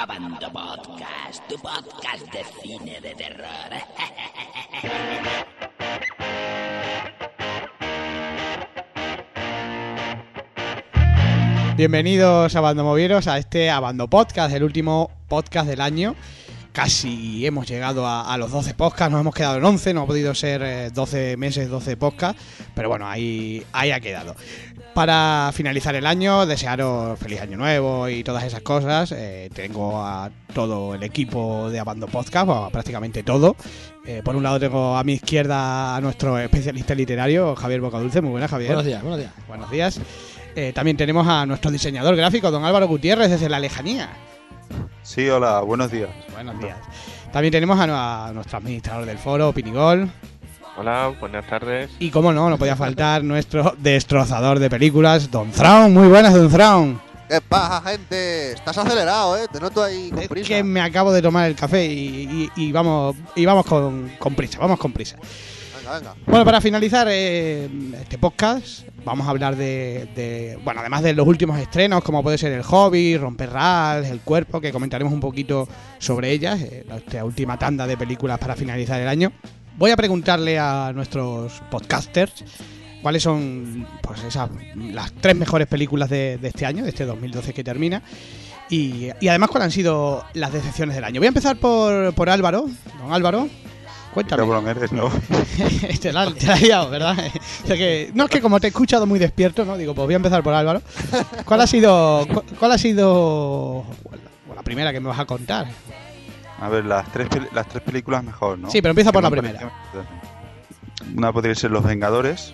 Abando Podcast, tu podcast de cine de terror. Bienvenidos a Abandomovieros a este Abando Podcast, el último podcast del año. Casi hemos llegado a, a los 12 podcasts, nos hemos quedado en 11, no ha podido ser eh, 12 meses, 12 podcasts, pero bueno, ahí, ahí ha quedado. Para finalizar el año, desearos feliz año nuevo y todas esas cosas. Eh, tengo a todo el equipo de Abando Podcast, o prácticamente todo. Eh, por un lado tengo a mi izquierda a nuestro especialista literario, Javier Bocadulce. Muy buenas, Javier. Buenos días, buenos días. Buenos días. Eh, también tenemos a nuestro diseñador gráfico, don Álvaro Gutiérrez, desde la lejanía. Sí, hola, buenos días. Buenos días. También tenemos a, a nuestro administrador del foro, Pinigol. Hola, buenas tardes. Y como no, no podía faltar nuestro destrozador de películas, Don Thrawn. Muy buenas, Don Thrawn. ¿Qué pasa, gente? Estás acelerado, ¿eh? Te noto ahí con Es prisa. que me acabo de tomar el café y, y- y vamos, y vamos con, con prisa, vamos con prisa. Bueno, para finalizar eh, este podcast, vamos a hablar de, de- Bueno, además de los últimos estrenos, como puede ser El Hobby, Romper Rals, El Cuerpo, que comentaremos un poquito sobre ellas, eh, esta última tanda de películas para finalizar el año. Voy a preguntarle a nuestros podcasters cuáles son pues esas, las tres mejores películas de, de este año, de este 2012 que termina. Y, y además cuáles han sido las decepciones del año. Voy a empezar por, por Álvaro. Don Álvaro, cuéntame. Cabrón eres, ¿no? te, la, te la has liado, ¿verdad? O sea que, no, es que como te he escuchado muy despierto, ¿no? Digo, pues voy a empezar por Álvaro. ¿Cuál ha sido, cu- cuál ha sido bueno, la primera que me vas a contar? A ver, las tres, las tres películas mejor, ¿no? Sí, pero empieza por la me primera. Una podría ser Los Vengadores,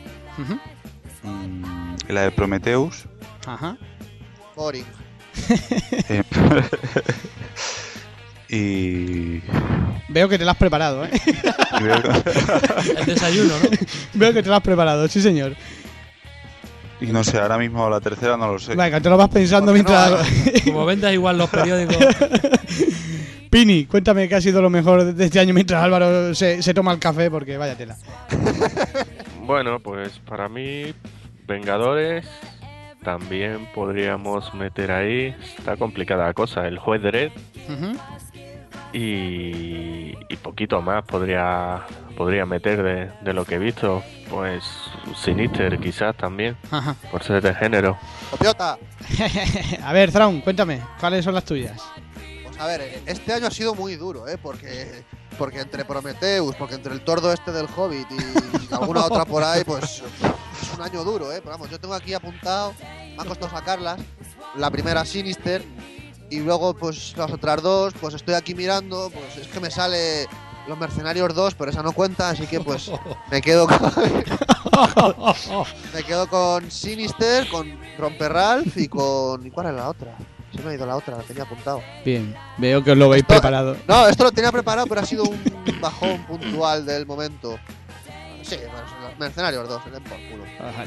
mm, la de Prometheus. Ajá. Boring. eh, y, Veo que te la has preparado, ¿eh? El desayuno, ¿no? Veo que te la has preparado, sí, señor. y no sé, ahora mismo la tercera no lo sé. Venga, te lo vas pensando ¿Por qué no? mientras... Como vendas igual los periódicos. Pini, cuéntame qué ha sido lo mejor de este año mientras Álvaro se, se toma el café, porque vaya tela. Bueno, pues para mí, Vengadores también podríamos meter ahí. Está complicada la cosa. El juez Dredd Ujú. Y, y poquito más podría podría meter de, de lo que he visto. Pues Sinister quizás también, Ajá. por ser de género. Copiota. A ver, Thrawn, cuéntame, ¿cuáles son las tuyas? Pues a ver, este año ha sido muy duro, ¿eh? Porque, porque entre Prometheus, porque entre el tordo este del Hobbit y, alguna otra por ahí, pues es un año duro, ¿eh? Pero vamos, yo tengo aquí apuntado, me ha costado sacarlas. La primera Sinister y luego pues las otras dos, pues estoy aquí mirando, pues es que me sale Los Mercenarios 2, pero esa no cuenta, así que pues me quedo con, me quedo con Sinister, con Romper Ralph y con... ¿Y cuál es la otra? Se me ha ido la otra, la tenía apuntado. Bien, veo que os lo veis Esto- preparado. No, esto lo tenía preparado, pero ha sido un bajón puntual del momento. Sí, bueno, son los mercenarios dos, se den por culo. Ajá.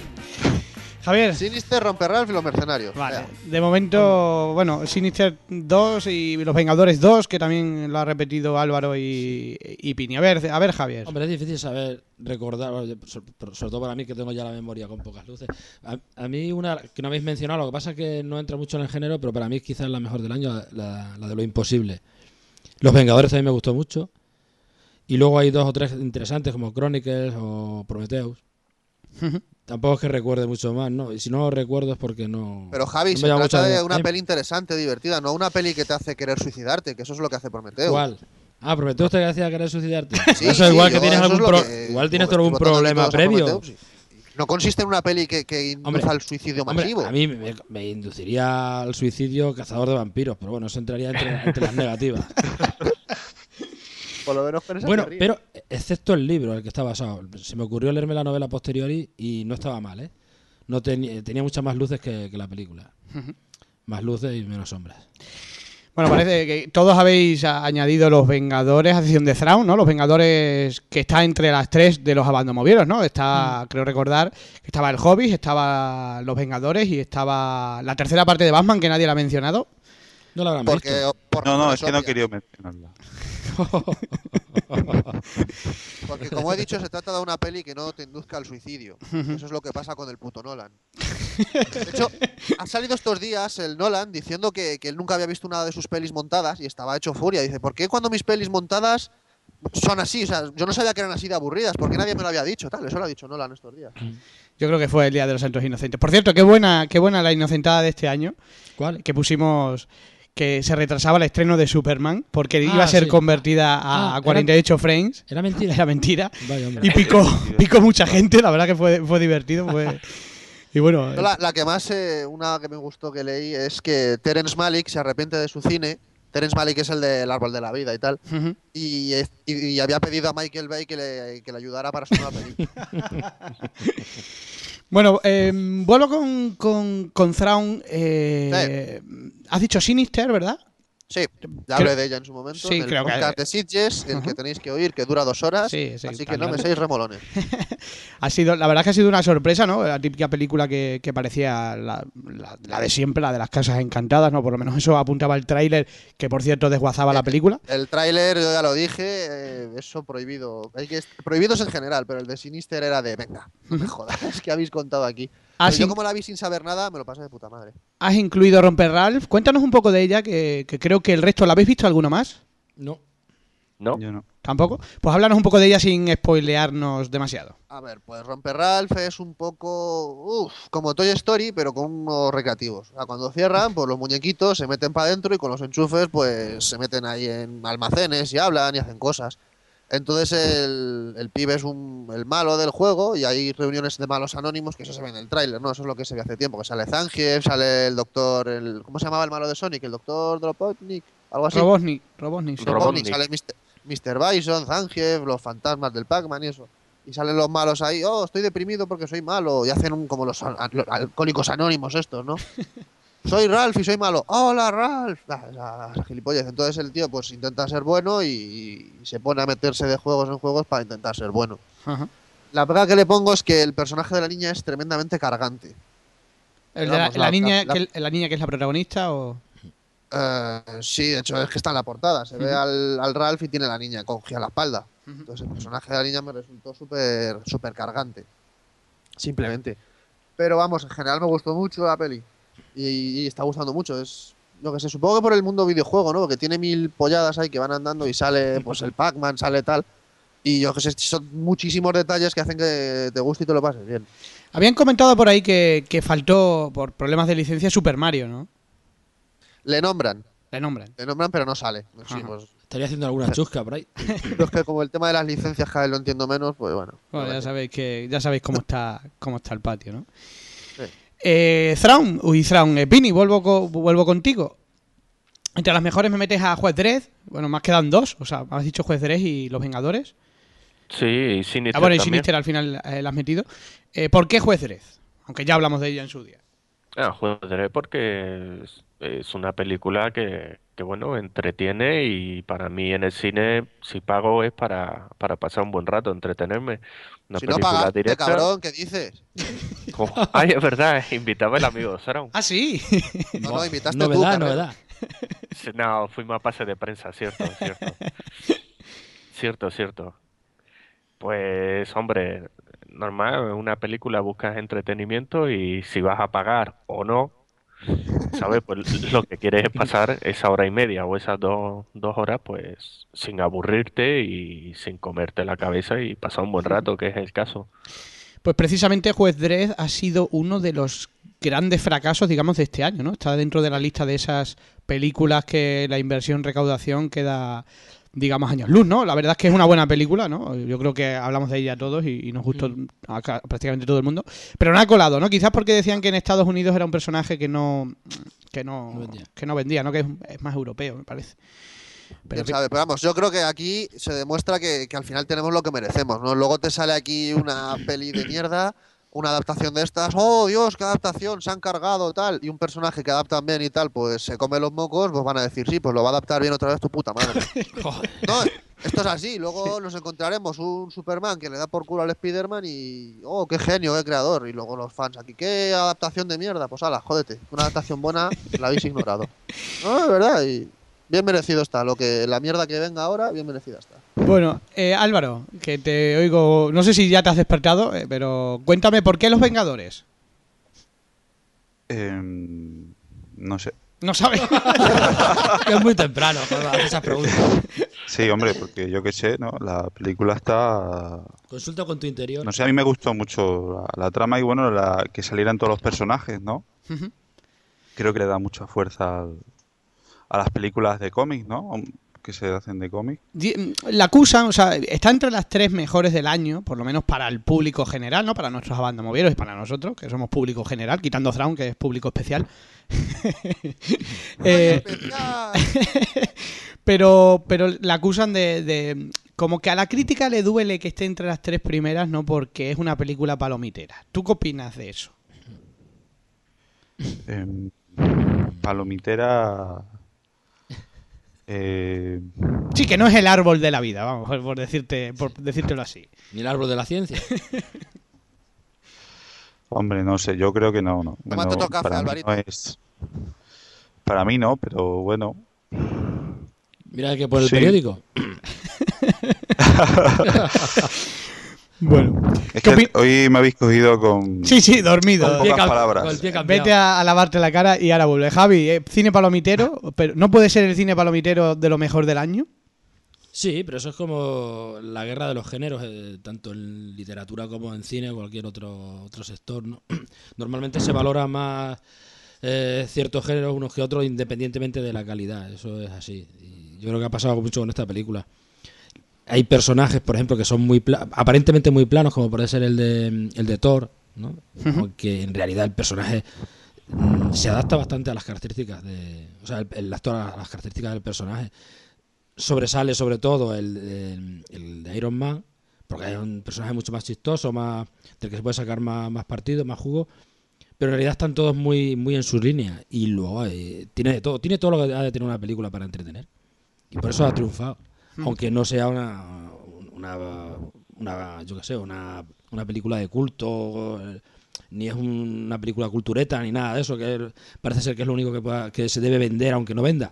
Javier, Sinister, Romper Ralph y los mercenarios. Vale, de momento, bueno, Sinister 2 y Los Vengadores 2, que también lo ha repetido Álvaro y, y Pini. A ver, a ver, Javier. Hombre, es difícil saber recordar, sobre, todo para mí que tengo ya la memoria con pocas luces. A, a mí una que no habéis mencionado, lo que pasa es que no entra mucho en el género, pero para mí quizás la mejor del año, la, la de lo imposible. Los Vengadores también me gustó mucho. Y luego hay dos o tres interesantes como Chronicles o Prometheus. Tampoco es que recuerde mucho más, ¿no? Y si no lo recuerdo es porque no... Pero Javi, no se trata de una peli interesante, divertida, no una peli que te hace querer suicidarte, que eso es lo que hace Prometeo. ¿Cuál? Ah, Prometheus te decía querer suicidarte. Sí, eso sí, igual que tienes algún pro- que- igual tienes problema previo. Sí. No consiste en una peli que, que Hombre, al suicidio Hombre, masivo. a mí me, me induciría al suicidio cazador de vampiros, pero bueno, eso entraría entre, entre las negativas. Por lo menos con bueno, te pero excepto el libro en el que está basado. Se me ocurrió leerme la novela posteriori y no estaba mal, ¿eh? No tenía, tenía muchas más luces que, que la película. Más luces y menos sombras. Bueno, parece que todos habéis añadido Los Vengadores a decisión de Thrawn, ¿no? Los Vengadores que está entre las tres de los abandomovieros, ¿no? Está, creo recordar, que estaba El Hobbit, estaba Los Vengadores y estaba la tercera parte de Batman que nadie la ha mencionado. No la habrán Porque, visto. por No, no, es que no quería mencionarla. Porque como he dicho, se trata de una peli que no te induzca al suicidio. Eso es lo que pasa con el puto Nolan. De hecho, ha salido estos días el Nolan diciendo que, que él nunca había visto una de sus pelis montadas y estaba hecho furia. Dice, ¿por qué cuando mis pelis montadas son así? O sea, yo no sabía que eran así de aburridas, porque nadie me lo había dicho. Tal, eso lo ha dicho Nolan estos días. Yo creo que fue el Día de los Santos Inocentes. Por cierto, qué buena, qué buena la inocentada de este año. ¿Cuál? Que pusimos que se retrasaba el estreno de Superman porque iba Ah, a ser sí. convertida a, Ah, a 48 frames. Era mentira. Era mentira. Vaya. Y picó, picó mucha gente, la verdad que fue, fue divertido. Fue... Y bueno, La, la que más, eh, una que me gustó que leí es que Terence Malick se arrepiente de su cine. Terence Malick es el del Árbol de la Vida y tal. ujú. Y, es- y- y había pedido a Michael Bay que le, que le ayudara para su nueva película. Bueno, eh, vuelvo con, con, con Thrawn. eh, Has dicho Sinister, ¿verdad? Sí, ya Creo- hablé de ella en su momento. Sí, en el creo que- podcast de Sitges, el que tenéis que oír, que dura dos horas. Sí, sí, así que no me seáis remolones. Ha sido, la verdad que ha sido una sorpresa, ¿no? La típica película que, que parecía la, la- la de siempre, la de las casas encantadas, ¿no? Por lo menos eso apuntaba el tráiler, que por cierto desguazaba la película. El tráiler, yo ya lo dije, eh, eso prohibido. Hay que prohibidos en general, pero el de Sinister era de, venga, no me jodas, es que habéis contado aquí. Pero yo como la vi sin saber nada, me lo pasé de puta madre. Has incluido Romper Ralph. Cuéntanos un poco de ella, que, que creo que el resto, ¿la habéis visto alguno más? No. ¿No? Yo no. ¿Tampoco? Pues háblanos un poco de ella sin spoilearnos demasiado. A ver, pues Romper Ralph es un poco uf, como Toy Story, pero con unos recreativos. O sea, cuando cierran, pues los muñequitos se meten para adentro y con los enchufes, pues se meten ahí en almacenes y hablan y hacen cosas. Entonces el, el pibe es un, el malo del juego y hay reuniones de malos anónimos, que eso se ve en el tráiler, ¿no? Eso es lo que se ve hace tiempo, que sale Zangief, sale el doctor, el, ¿cómo se llamaba el malo de Sonic? El doctor Dropotnik, algo así. Robotnik, Robotnik. sí. Robotnik. Sale Mr. Mr. Bison, Zangief, los fantasmas del Pac-Man y eso. Y salen los malos ahí, oh, estoy deprimido porque soy malo. Y hacen un, como los, al- alcohólicos anónimos estos, ¿no? soy Ralph y soy malo. Hola, Ralph. Esa gilipollez. Entonces el tío pues intenta ser bueno y, y se pone a meterse de juegos en juegos para intentar ser bueno. Ajá. La pega que le pongo es que el personaje de la niña es tremendamente cargante. El de la, Vamos, la la- niña, la- que, la niña que es la protagonista o... Eh, sí, de hecho es que está en la portada. Se ve al, al Ralph y tiene la niña cogida a la espalda. Entonces el personaje de la niña me resultó súper súper cargante. Simplemente. Pero vamos, en general me gustó mucho la peli. Y, y está gustando mucho. Es, yo que sé, supongo que por el mundo videojuego, ¿no? Porque tiene mil polladas ahí que van andando y sale pues el Pac-Man, sale tal. Y yo que sé, son muchísimos detalles que hacen que te guste y te lo pases bien. Habían comentado por ahí que, que faltó, por problemas de licencia, Super Mario, ¿no? Le nombran, Le nombran. le nombran, pero no sale. Sí, pues, Estaría haciendo alguna chusca por ahí. pero es que como el tema de las licencias cada vez lo entiendo menos, pues bueno. Bueno, ya sabéis que ya sabéis cómo está cómo está el patio, ¿no? Eh, Thrawn, uy, Thrawn, eh, Pini, vuelvo, co- vuelvo contigo. Entre las mejores me metes a Juez Dredd. Bueno, más quedan dos. O sea, has dicho Juez Dredd y Los Vengadores. Sí, y Sinister Ah, bueno, y también. Sinister al final eh, la has metido. Eh, ¿Por qué Juez Dredd? Aunque ya hablamos de ella en su día. Ah, joder, porque es, es una película que, que, bueno, entretiene y para mí en el cine, si pago es para, para pasar un buen rato, entretenerme. Una si no película pagaste, directa. cabrón, ¿qué dices? Oh, ay, es verdad, invitaba el amigo Saron. Ah, sí. No, no, invitaste novedad, tú, novedad. No, fuimos a pase de prensa, cierto, cierto. Cierto, cierto. Pues, hombre, normal, una película buscas entretenimiento y si vas a pagar o no, ¿sabes? Pues lo que quieres es pasar esa hora y media o esas dos, dos horas, pues sin aburrirte y sin comerte la cabeza y pasar un buen rato, que es el caso. Pues precisamente Juez Dredd ha sido uno de los grandes fracasos, digamos, de este año, ¿no? Está dentro de la lista de esas películas que la inversión recaudación queda, digamos, años luz, ¿no? La verdad es que es una buena película, ¿no? Yo creo que hablamos de ella todos y, y nos gustó a ca- prácticamente todo el mundo. Pero no ha colado, ¿no? Quizás porque decían que en Estados Unidos era un personaje que no que no, No vendía. que no vendía, ¿no? Que es, es más europeo, me parece. Pero sabe, pero vamos, yo creo que aquí se demuestra que, que al final tenemos lo que merecemos, ¿no? Luego te sale aquí una peli de mierda, una adaptación de estas, oh Dios, qué adaptación, se han cargado, tal, y un personaje que adaptan bien y tal, pues se come los mocos, pues van a decir, sí, pues lo va a adaptar bien otra vez tu puta madre. no, esto es así, luego nos encontraremos un Superman que le da por culo al Spider-Man y, oh, qué genio, qué creador, y luego los fans aquí, qué adaptación de mierda, pues ala, jódete, una adaptación buena la habéis ignorado. No, es verdad, y bien merecido está. Lo que la mierda que venga ahora, bien merecida está. Bueno, eh, Álvaro, que te oigo, no sé si ya te has despertado, eh, pero cuéntame por qué los Vengadores. Em, no sé. No sabes. es muy temprano para esas preguntas. Sí, hombre, porque yo qué sé, ¿no? La película está... Consulta con tu interior. No sé, a mí me gustó mucho la, la trama y bueno, la, que salieran todos los personajes, ¿no? Creo que le da mucha fuerza al- a las películas de cómics, ¿no? Que se hacen de cómics. Di- La acusan, o sea, está entre las tres mejores del año, por lo menos para el público general, ¿no? Para nuestros abandomovieros y para nosotros, que somos público general, quitando Thrawn, que es público especial. Eh, pero, pero la acusan de, de- Como que a la crítica le duele que esté entre las tres primeras, ¿no? Porque es una película palomitera. ¿Tú qué opinas de eso? Em, palomitera... Eh, Sí, que no es el árbol de la vida, vamos, por, por decirte, por decírtelo así. Ni el árbol de la ciencia. hombre, no sé, yo creo que no, no. Tómate otro café, para mí Alvarito. no es... Para mí no, pero bueno. Mira que por el Sí. periódico. Bueno. Es ¿Qué que hoy me habéis cogido con... Sí, sí, dormido. Con pocas palabras. Vete a, a lavarte la cara y ahora vuelve. Javi, ¿eh? cine palomitero, pero ¿no puede ser el cine palomitero de lo mejor del año? Sí, pero eso es como la guerra de los géneros, eh, tanto en literatura como en cine o cualquier otro, otro sector. ¿no? Normalmente se valora más eh, ciertos géneros unos que otros independientemente de la calidad. Eso es así. Y yo creo que ha pasado mucho con esta película. Hay personajes, por ejemplo, que son muy aparentemente muy planos, como puede ser el de, el de Thor, ¿no? Aunque en realidad el personaje mm, se adapta bastante a las características de. O sea, el, el actor a las características del personaje sobresale sobre todo el, el- el de Iron Man, porque es un personaje mucho más chistoso, más del que se puede sacar más, más partido, más jugo, pero en realidad están todos muy, muy en su línea y luego eh, tiene de todo, tiene todo lo que ha de tener una película para entretener y por eso ha triunfado, aunque no sea una, una, una yo qué sé, una, una película de culto. Ni es un- una película cultureta ni nada de eso, que parece ser que es lo único que, pueda- que se debe vender aunque no venda.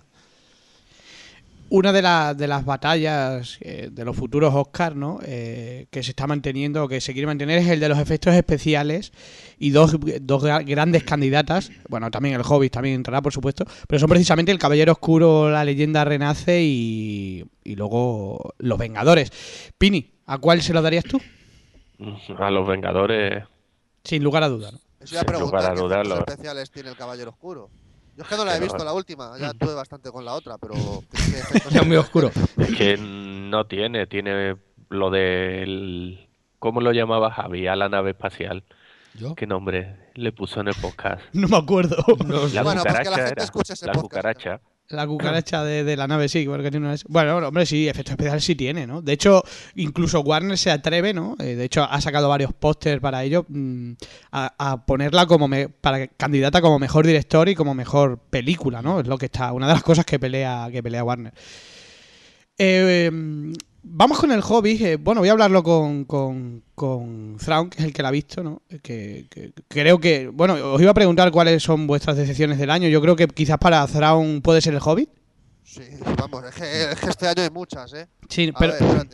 Una de, la- de las batallas eh, de los futuros Oscars, ¿no? Eh, que se está manteniendo, o que se quiere mantener, es el de los efectos especiales y dos, dos gra- grandes candidatas. Bueno, también el Hobbit también entrará, por supuesto, pero son precisamente el Caballero Oscuro, la leyenda renace y, y luego los Vengadores. Pini, ¿a cuál se lo darías tú? A los Vengadores. Sin lugar a dudas. ¿no? Sin lugar a qué efectos dudarlo. especiales tiene el Caballero Oscuro. Yo es que no la he visto la última, ya tuve bastante con la otra, pero... ¿qué- qué efectos Ya muy oscuro. tiene? Es que no tiene, tiene lo del. ¿Cómo lo llamaba Javi? A la nave espacial. ¿Yo? ¿Qué nombre le puso en el podcast? No me acuerdo. La Bueno, pues que la cucaracha gente era. escuche ese la podcast, cucaracha. La cucaracha de, de la nave, sí, porque tiene una... Bueno, hombre, sí, efectos especiales sí tiene, ¿no? De hecho, incluso Warner se atreve, ¿no? Eh, de hecho, ha sacado varios pósters para ello, mm, a, a ponerla como me- para candidata como mejor director y como mejor película, ¿no? Es lo que está, una de las cosas que pelea, que pelea Warner. Eh, em, vamos con el hobby. eh, bueno, voy a hablarlo con, con, con Thrawn, que es el que la ha visto, ¿no? Que, que- creo que. Bueno, os iba a preguntar cuáles son vuestras decepciones del año. Yo creo que quizás para Thrawn puede ser el Hobbit. Sí, vamos, es que, es que este año hay muchas, ¿eh? Sí, A pero, ver,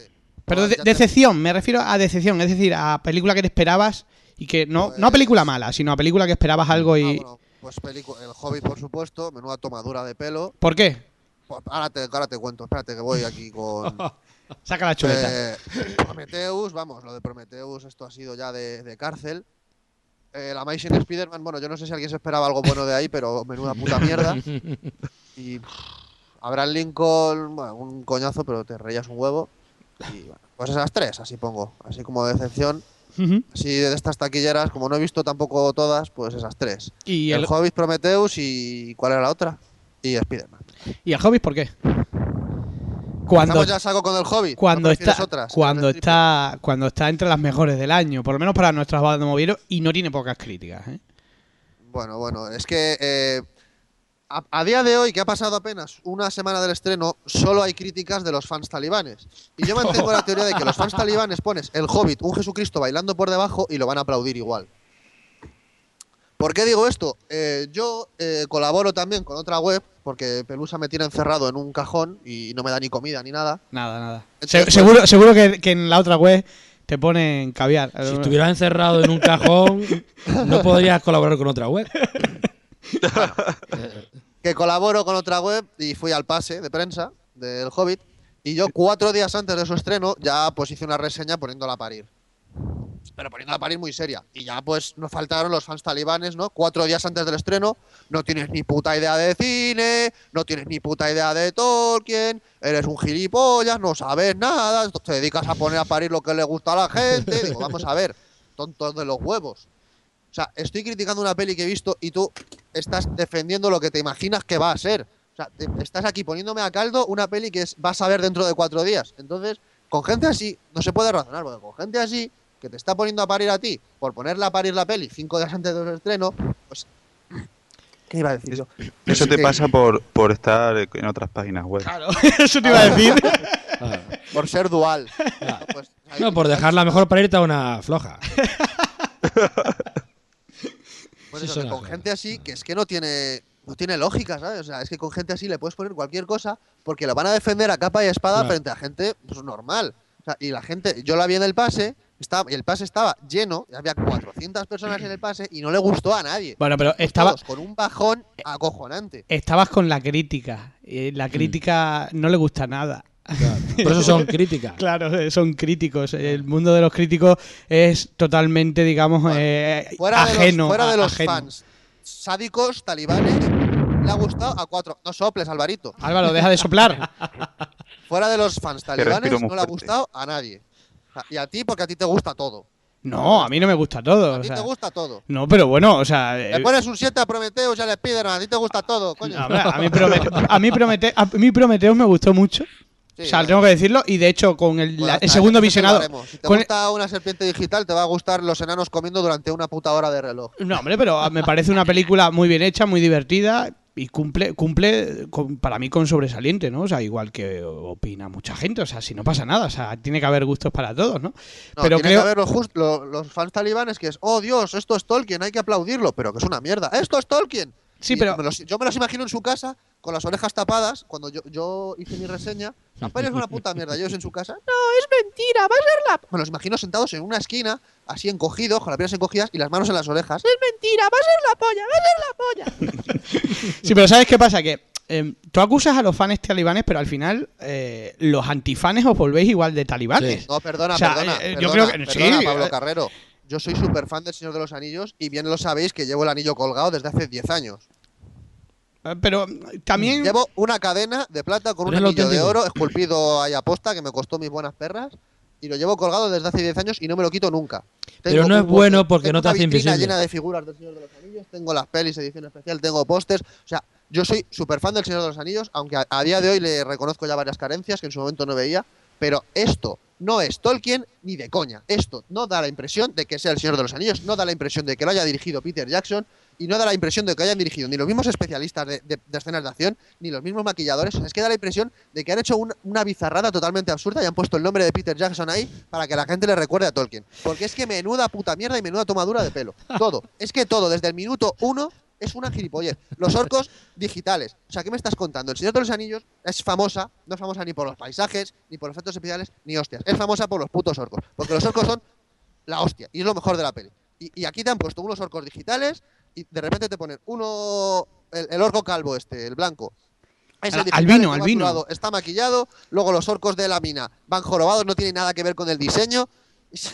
pero de- te- decepción, me refiero a decepción, es decir, a película que te esperabas y que no, no a película mala, sino a película que esperabas algo Ah, y. bueno, pues El Hobbit, por supuesto, menuda tomadura de pelo. ¿Por qué? Pues ahora, te, ahora te cuento, espérate que voy aquí con... Saca la chuleta. Eh, Prometheus, vamos, lo de Prometheus, esto ha sido ya de, de cárcel. Eh, la Amazing Spider-Man, bueno, yo no sé si alguien se esperaba algo bueno de ahí, pero menuda puta mierda. Y pff, Abraham Lincoln, bueno, un coñazo, pero te reías un huevo. Y bueno, pues esas tres, así pongo, así como decepción. Ujú. Así de estas taquilleras, como no he visto tampoco todas, pues esas tres. ¿Y el, el, Hobbit, Prometheus y. ¿Cuál era la otra? Y Spider-Man. ¿Y el Hobbit por qué? Cuando, Estamos ya saco con el Hobbit. ¿no cuando está otras? cuando está cuando está entre las mejores del año, por lo menos para nuestras bandas de movieros y no tiene pocas críticas, ¿eh? Bueno, bueno, es que eh, a, a día de hoy, que ha pasado apenas una semana del estreno, solo hay críticas de los fans talibanes. Y yo mantengo la teoría de que los fans talibanes pones el Hobbit, un Jesucristo bailando por debajo y lo van a aplaudir igual. ¿Por qué digo esto? Eh, yo eh, colaboro también con otra web porque Pelusa me tiene encerrado en un cajón y no me da ni comida ni nada. Nada, nada. Entonces, Se- seguro seguro que, que en la otra web te ponen caviar. Si estuvieras encerrado en un cajón, no podrías colaborar con otra web. que colaboro con otra web y fui al pase de prensa del Hobbit. Y yo cuatro días antes de su estreno ya pues hice una reseña poniéndola a parir. Pero poniéndola a parir muy seria. Y ya pues nos faltaron los fans talibanes, ¿no? Cuatro días antes del estreno, no tienes ni puta idea de cine, no tienes ni puta idea de Tolkien, eres un gilipollas, no sabes nada, te dedicas a poner a parir lo que le gusta a la gente. Digo, vamos a ver, tontos de los huevos. O sea, estoy criticando una peli que he visto y tú estás defendiendo lo que te imaginas que va a ser. O sea, estás aquí poniéndome a caldo una peli que es, vas a ver dentro de cuatro días. Entonces, con gente así, no se puede razonar, porque con gente así, que te está poniendo a parir a ti, por ponerla a parir la peli cinco días antes del estreno, pues... ¿Qué iba a decir yo? Eso te que- pasa por, por estar en otras páginas web. Claro, eso te iba a decir. Por ser dual. ah. Pues, No, por dejarla mejor para irte a una floja. Pues eso, que con gente así, que es que no tiene no tiene lógica, ¿sabes? O sea, es que con gente así le puedes poner cualquier cosa porque lo van a defender a capa y espada Claro. frente a gente pues, normal. O sea, y la gente, yo la vi en el pase, estaba, y el pase estaba lleno, había 400 personas en el pase y no le gustó a nadie. Bueno, pero estaba, Todos con un bajón acojonante. estabas con la crítica. Y la crítica no le gusta nada. Claro. Por eso son críticas. Claro, son críticos. El mundo de los críticos es totalmente, digamos, Bueno, eh, Fuera ajeno. de los, fuera de los ajeno. fans sádicos, talibanes, le ha gustado a cuatro. No soples, Alvarito. Álvaro, deja de soplar. Fuera de los fans talibanes, no le ha gustado a nadie. Y a ti, porque a ti te gusta todo. No, a mí no me gusta todo. A o ti sea, te gusta todo. no, pero bueno, o sea. Le eh, pones un 7 a Prometheus y al Spiderman, a ti te gusta todo, coño. no, hombre, a mí Promete- a mí Promete- a mí Prometheus me gustó mucho. Sí, o sea, tengo que decirlo. Y de hecho, con el, Bueno, la- hasta el segundo visionado. Si te con el- gusta una serpiente digital, te va a gustar los enanos comiendo durante una puta hora de reloj. No, hombre, pero ah, me parece una película muy bien hecha, muy divertida y cumple, cumple con- para mí con sobresaliente, ¿no? O sea, igual que opina mucha gente, o sea, si no pasa nada, o sea, tiene que haber gustos para todos, ¿no? No, pero tiene creo, que haber just- lo- los fans talibanes que es, oh Dios, esto es Tolkien, hay que aplaudirlo, pero que es una mierda. ¡Esto es Tolkien! Sí, Y pero- me los- yo me los imagino en su casa con las orejas tapadas cuando yo, yo hice mi reseña. La es una puta mierda. Ellos en su casa, no, es mentira, va a ser la. Me los imagino sentados en una esquina, así encogidos, con las piernas encogidas y las manos en las orejas. Es mentira, va a ser la polla, va a ser la polla. Sí, pero ¿sabes qué pasa? Que eh, tú acusas a los fans talibanes, pero al final eh, los antifanes os volvéis igual de talibanes. Sí. No, perdona, O sea, perdona. eh, yo perdona, creo que- perdona, sí, Pablo eh. Carrero. Yo soy súper fan del Señor de los Anillos y bien lo sabéis que llevo el anillo colgado desde hace 10 años. Eh, Pero también... Llevo una cadena de plata con un anillo de oro esculpido ahí a posta que me costó mis buenas perras y lo llevo colgado desde hace 10 años y no me lo quito nunca. Pero no es bueno porque tengo no te hace invisible. llena de figuras del Señor de los Anillos, tengo las pelis edición especial, tengo pósters, o sea, yo soy súper fan del Señor de los Anillos, aunque a, a día de hoy le reconozco ya varias carencias que en su momento no veía, pero esto no es Tolkien ni de coña. Esto no da la impresión de que sea el Señor de los Anillos, no da la impresión de que lo haya dirigido Peter Jackson y no da la impresión de que hayan dirigido ni los mismos especialistas de, escenas de acción ni los mismos maquilladores. Es que da la impresión de que han hecho un- una bizarrada totalmente absurda y han puesto el nombre de Peter Jackson ahí para que la gente le recuerde a Tolkien. Porque es que menuda puta mierda y menuda tomadura de pelo. Todo. Es que todo, desde el minuto uno, es una gilipollez. Los orcos digitales. O sea, ¿qué me estás contando? El Señor de los Anillos es famosa, no es famosa ni por los paisajes, ni por los efectos especiales, ni hostias. Es famosa por los putos orcos. Porque los orcos son la hostia y es lo mejor de la peli. Y, y aquí te han puesto unos orcos digitales y de repente te ponen uno, el, el orco calvo este, el blanco. Es el albino, está albino. maquillado, Está maquillado, luego los orcos de la mina van jorobados, no tienen nada que ver con el diseño. Es-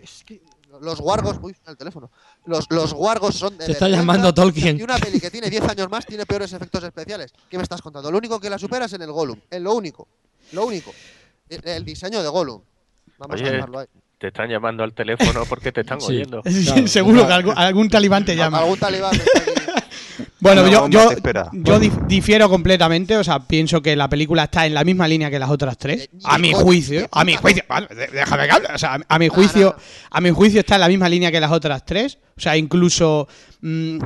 es que los guargos, uy, el teléfono. Los, los guargos son de Te está llamando Tolkien. Y una peli que tiene 10 años más tiene peores efectos especiales. ¿Qué me estás contando? Lo único que la supera es en el Gollum. Es lo único. Lo único. El, el diseño de Gollum. Vamos Oye, a dejarlo ahí. Te están llamando al teléfono porque te están Sí. oyendo. Claro, Seguro que algún, algún talibán te llama. Algún talibán aquí. Bueno, yo, yo, difiero completamente, o sea, pienso que la película está en la misma línea que las otras tres, Eh, a mi juicio, a mi juicio, déjame que hable, o sea, a mi juicio, a mi juicio está en la misma línea que las otras tres, o sea, incluso mm,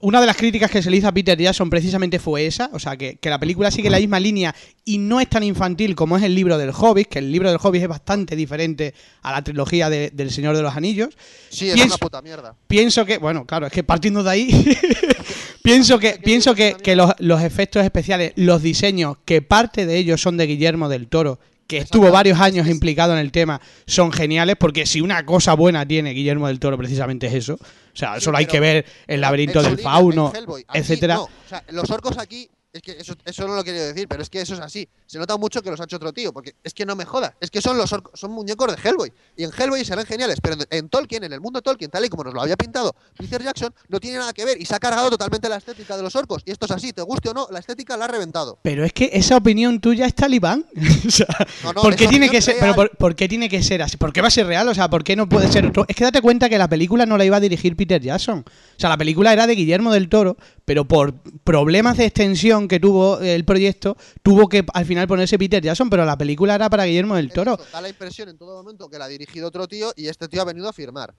una de las críticas que se le hizo a Peter Jackson precisamente fue esa, o sea, que, que la película sigue la misma línea y no es tan infantil como es el libro del Hobbit, que el libro del Hobbit es bastante diferente a la trilogía de- del Señor de los Anillos, Sí, es Pienso- una puta mierda. pienso que, bueno, claro, es que partiendo de ahí, pienso que, ¿Qué pienso que, que los, los efectos especiales, los diseños, que parte de ellos son de Guillermo del Toro, que estuvo varios años implicado en el tema, son geniales, porque si una cosa buena tiene Guillermo del Toro, precisamente es eso. O sea, Sí, solo hay que ver el laberinto del fauno, en Hellboy. Aquí etcétera. no. O sea, los orcos aquí, es que eso, eso no lo quería decir, pero es que eso es así. Se nota mucho que los ha hecho otro tío, porque es que no me jodas. Es que son los orcos, son muñecos de Hellboy. Y en Hellboy se ven geniales, pero en, en Tolkien, en el mundo Tolkien, tal y como nos lo había pintado Peter Jackson, no tiene nada que ver y se ha cargado totalmente la estética de los orcos. Y esto es así, te guste o no, la estética la ha reventado. Pero es que esa opinión tuya es talibán. O sea, No, no, ¿por qué tiene que ser, real. pero por, por qué tiene que ser así? ¿Por qué va a ser real? O sea, ¿por qué no puede ser otro? Es que date cuenta que la película no la iba a dirigir Peter Jackson. O sea, la película era de Guillermo del Toro, pero por problemas de extensión que tuvo el proyecto, tuvo que al final ponerse Peter Jackson, pero la película era para Guillermo del Toro. Esto Da la impresión en todo momento que la ha dirigido otro tío y este tío ha venido a firmar.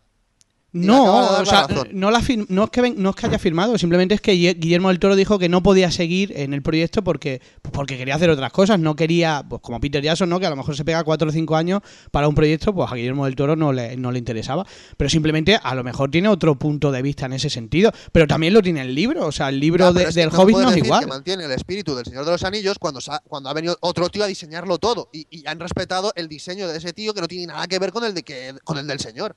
No, o sea, no, la fir- no, es que ven- no es que haya firmado, simplemente es que Guille- Guillermo del Toro dijo que no podía seguir en el proyecto porque, porque quería hacer otras cosas, no quería, pues como Peter Jackson, ¿no? que a lo mejor se pega cuatro o cinco años para un proyecto, pues a Guillermo del Toro no le, no le interesaba. Pero simplemente a lo mejor tiene otro punto de vista en ese sentido, pero también lo tiene el libro, o sea, el libro de- pero es que del no Hobbit no es igual. Que mantiene el espíritu del Señor de los Anillos cuando, sa- cuando ha venido otro tío a diseñarlo todo y, y han respetado el diseño de ese tío que no tiene nada que ver con el, de que, con el del Señor.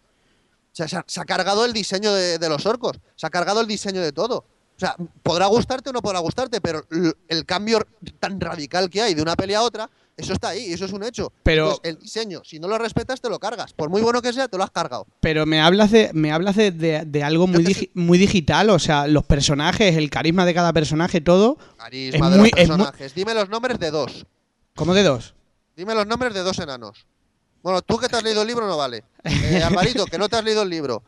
O sea, se ha, se ha cargado el diseño de, de los orcos, se ha cargado el diseño de todo. O sea, podrá gustarte o no podrá gustarte, pero el cambio tan radical que hay de una peli a otra, eso está ahí, eso es un hecho. Pero- Entonces, el diseño, si no lo respetas, te lo cargas. Por muy bueno que sea, te lo has cargado. Pero me hablas de, me hablas de, de- de algo muy, te digi- muy digital, o sea, los personajes, el carisma de cada personaje, todo, Carisma Es de muy- los muy- personajes. Dime los nombres de dos. como de dos. Dime los nombres de dos enanos. Bueno, tú que te has leído el libro no vale. Eh, Alvarito, que no te has leído el libro.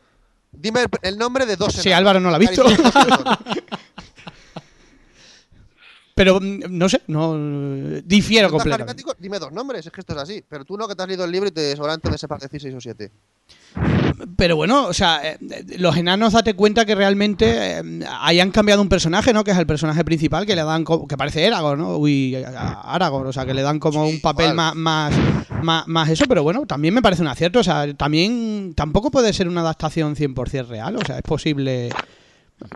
Dime el, el nombre de dos enanos. Sí, Álvaro no lo ha visto. Pero mm, no sé, no difiero ¿No estás completamente. Dime dos nombres, es que esto es así. Pero tú no que te has leído el libro y te seguramente te sepas decir seis o siete. Pero bueno, o sea, eh, eh, los enanos date cuenta que realmente eh, hayan cambiado un personaje, ¿no? Que es el personaje principal que le dan que parece Aragorn, ¿no? Uy, Aragorn, o sea, que le dan como Sí, un papel más, más más más eso, pero bueno, también me parece un acierto, o sea, también tampoco puede ser una adaptación 100% real, o sea, es posible eh,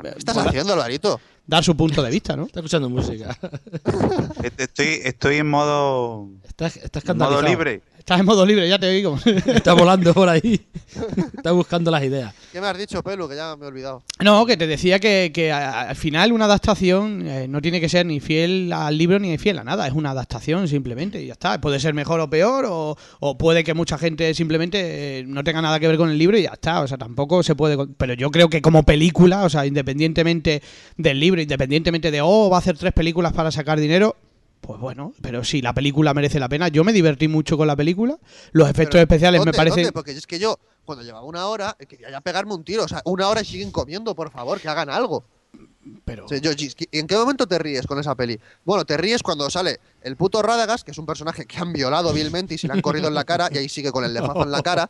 ¿Qué estás haciendo, Alvarito? Dar su punto de vista, ¿no? Está escuchando música. Estoy, estoy en modo, Está, está en escandalizado. modo libre. Estás en modo libre, ya te digo. Está volando por ahí. Está buscando las ideas. ¿Qué me has dicho, Pelu? Que ya me he olvidado. No, que te decía que, que al final una adaptación eh, no tiene que ser ni fiel al libro ni fiel a nada, es una adaptación simplemente y ya está. Puede ser mejor o peor o, o puede que mucha gente simplemente eh, no tenga nada que ver con el libro y ya está. O sea, tampoco se puede... Pero yo creo que como película, o sea, independientemente del libro, independientemente de, oh, va a hacer tres películas para sacar dinero, pues bueno, pero si la película merece la pena. Yo me divertí mucho con la película, los efectos Pero, especiales me ¿dónde, parecen... dónde? Porque es que yo, cuando llevaba una hora, eh, quería ya pegarme un tiro. O sea, una hora y siguen comiendo, por favor, que hagan algo. Pero... O sea, yo, ¿En qué momento te ríes con esa peli? Bueno, te ríes cuando sale el puto Radagast, que es un personaje que han violado vilmente y se le han corrido en la cara, y ahí sigue con el lefazo en la cara,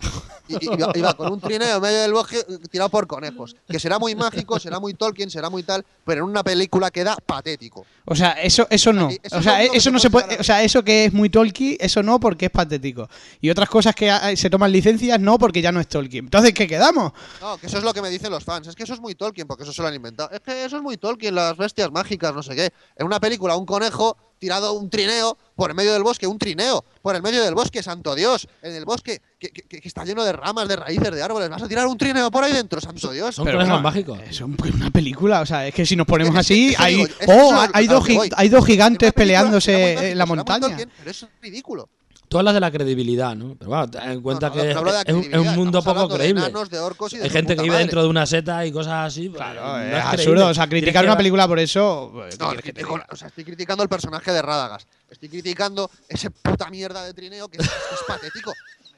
y, va, y va con un trineo en medio del bosque tirado por conejos. Que será muy mágico, será muy Tolkien, será muy tal, pero en una película queda patético. O sea, eso, eso no. Aquí, eso o sea, eso no se puede O sea, eso que es muy Tolkien, eso no porque es patético. Y otras cosas que se toman licencias, no porque ya no es Tolkien. Entonces, ¿qué quedamos? No, que eso es lo que me dicen los fans. Es que eso es muy Tolkien, porque eso se lo han inventado. Es que eso es muy Tolkien, las bestias mágicas, no sé qué. En una película, un conejo tirado un trineo por el medio del bosque, un trineo por el medio del bosque, santo Dios. En el bosque que, que- que está lleno de ramas, de raíces, de árboles. ¿Vas a tirar un trineo por ahí dentro, santo Dios? Son Pero bueno, mágicos. Es un- una película, o sea, es que si nos ponemos Es así, hay, digo, oh, hay, dos, hay gigantes peleándose en la montaña. Tolkien, pero eso es ridículo. Tú hablas de la credibilidad, ¿no? Pero bueno, ten en cuenta No, no, que no es, es un- es un credibilidad, mundo poco creíble. enanos, de orcos y de Hay gente que vive madre. dentro de una seta y cosas así. pues, Claro, no es absurdo. O sea, criticar una película por eso. pues, ¿qué No, quieres que te o sea, estoy criticando el personaje de Radagast. Estoy criticando ese puta mierda de trineo que es, es patético.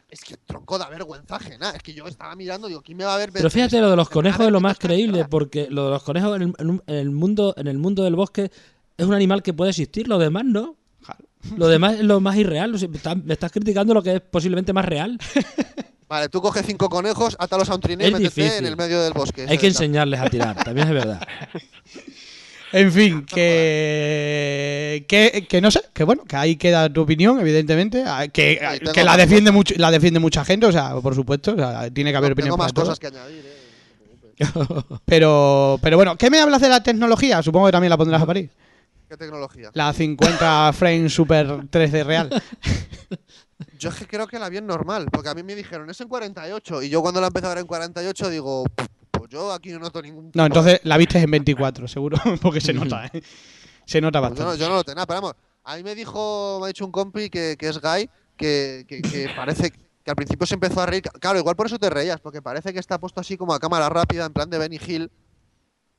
Es que tronco da vergüenza ajena. Es que yo estaba mirando, digo, ¿quién me va a ver? Pero fíjate, lo de los conejos es lo más creíble, porque lo de los conejos el, en el mundo, en el mundo del bosque es un animal que puede existir, lo demás no. Lo demás es lo más irreal. o sea, me estás- me estás criticando lo que es posiblemente más real. Vale, tú coges cinco conejos, átalos a un trineo y métete difícil. en el medio del bosque. Hay que enseñarles a tirar, también es verdad. En fin, que, que, que no sé, que bueno, que ahí queda tu opinión, evidentemente, que, que la defiende mucho, la defiende mucha gente, o sea, por supuesto, o sea, tiene que haber opinión Tengo para más todo. cosas que añadir, eh. Pero, pero bueno, ¿qué me hablas de la tecnología? Supongo que también la pondrás a París. ¿Qué tecnología? La 50 frames super 3D real. Yo es que creo que la vi en normal, porque a mí me dijeron, es en 48, y yo cuando la empecé a ver en 48 digo, pues yo aquí no noto ningún... No, entonces la viste en 24, seguro, porque se nota, ¿eh? Se nota Pues yo, no, bastante. yo no noté nada, pero vamos, a mí me dijo, me ha dicho un compi que, que es Guy, que, que- que parece que al principio se empezó a reír. Claro, igual por eso te reías, porque parece que está puesto así como a cámara rápida, en plan de Benny Hill,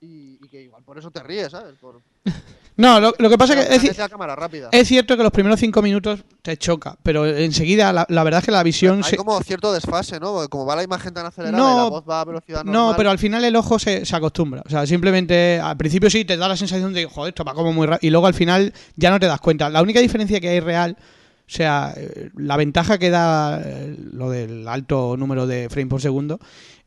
y, y que igual por eso te ríes, ¿sabes? Por, No, lo, lo que pasa es que es, cámara rápida. es cierto que los primeros 5 minutos te choca, pero enseguida la, la verdad es que la visión Hay se, como cierto desfase, ¿no? Como va la imagen tan acelerada No, y la voz va a velocidad normal. No, pero al final el ojo se, se acostumbra. O sea, simplemente al principio sí te da la sensación de, joder, esto va como muy rápido. Y luego al final ya no te das cuenta. La única diferencia que hay real, o sea, eh, la ventaja que da eh, lo del alto número de frames por segundo,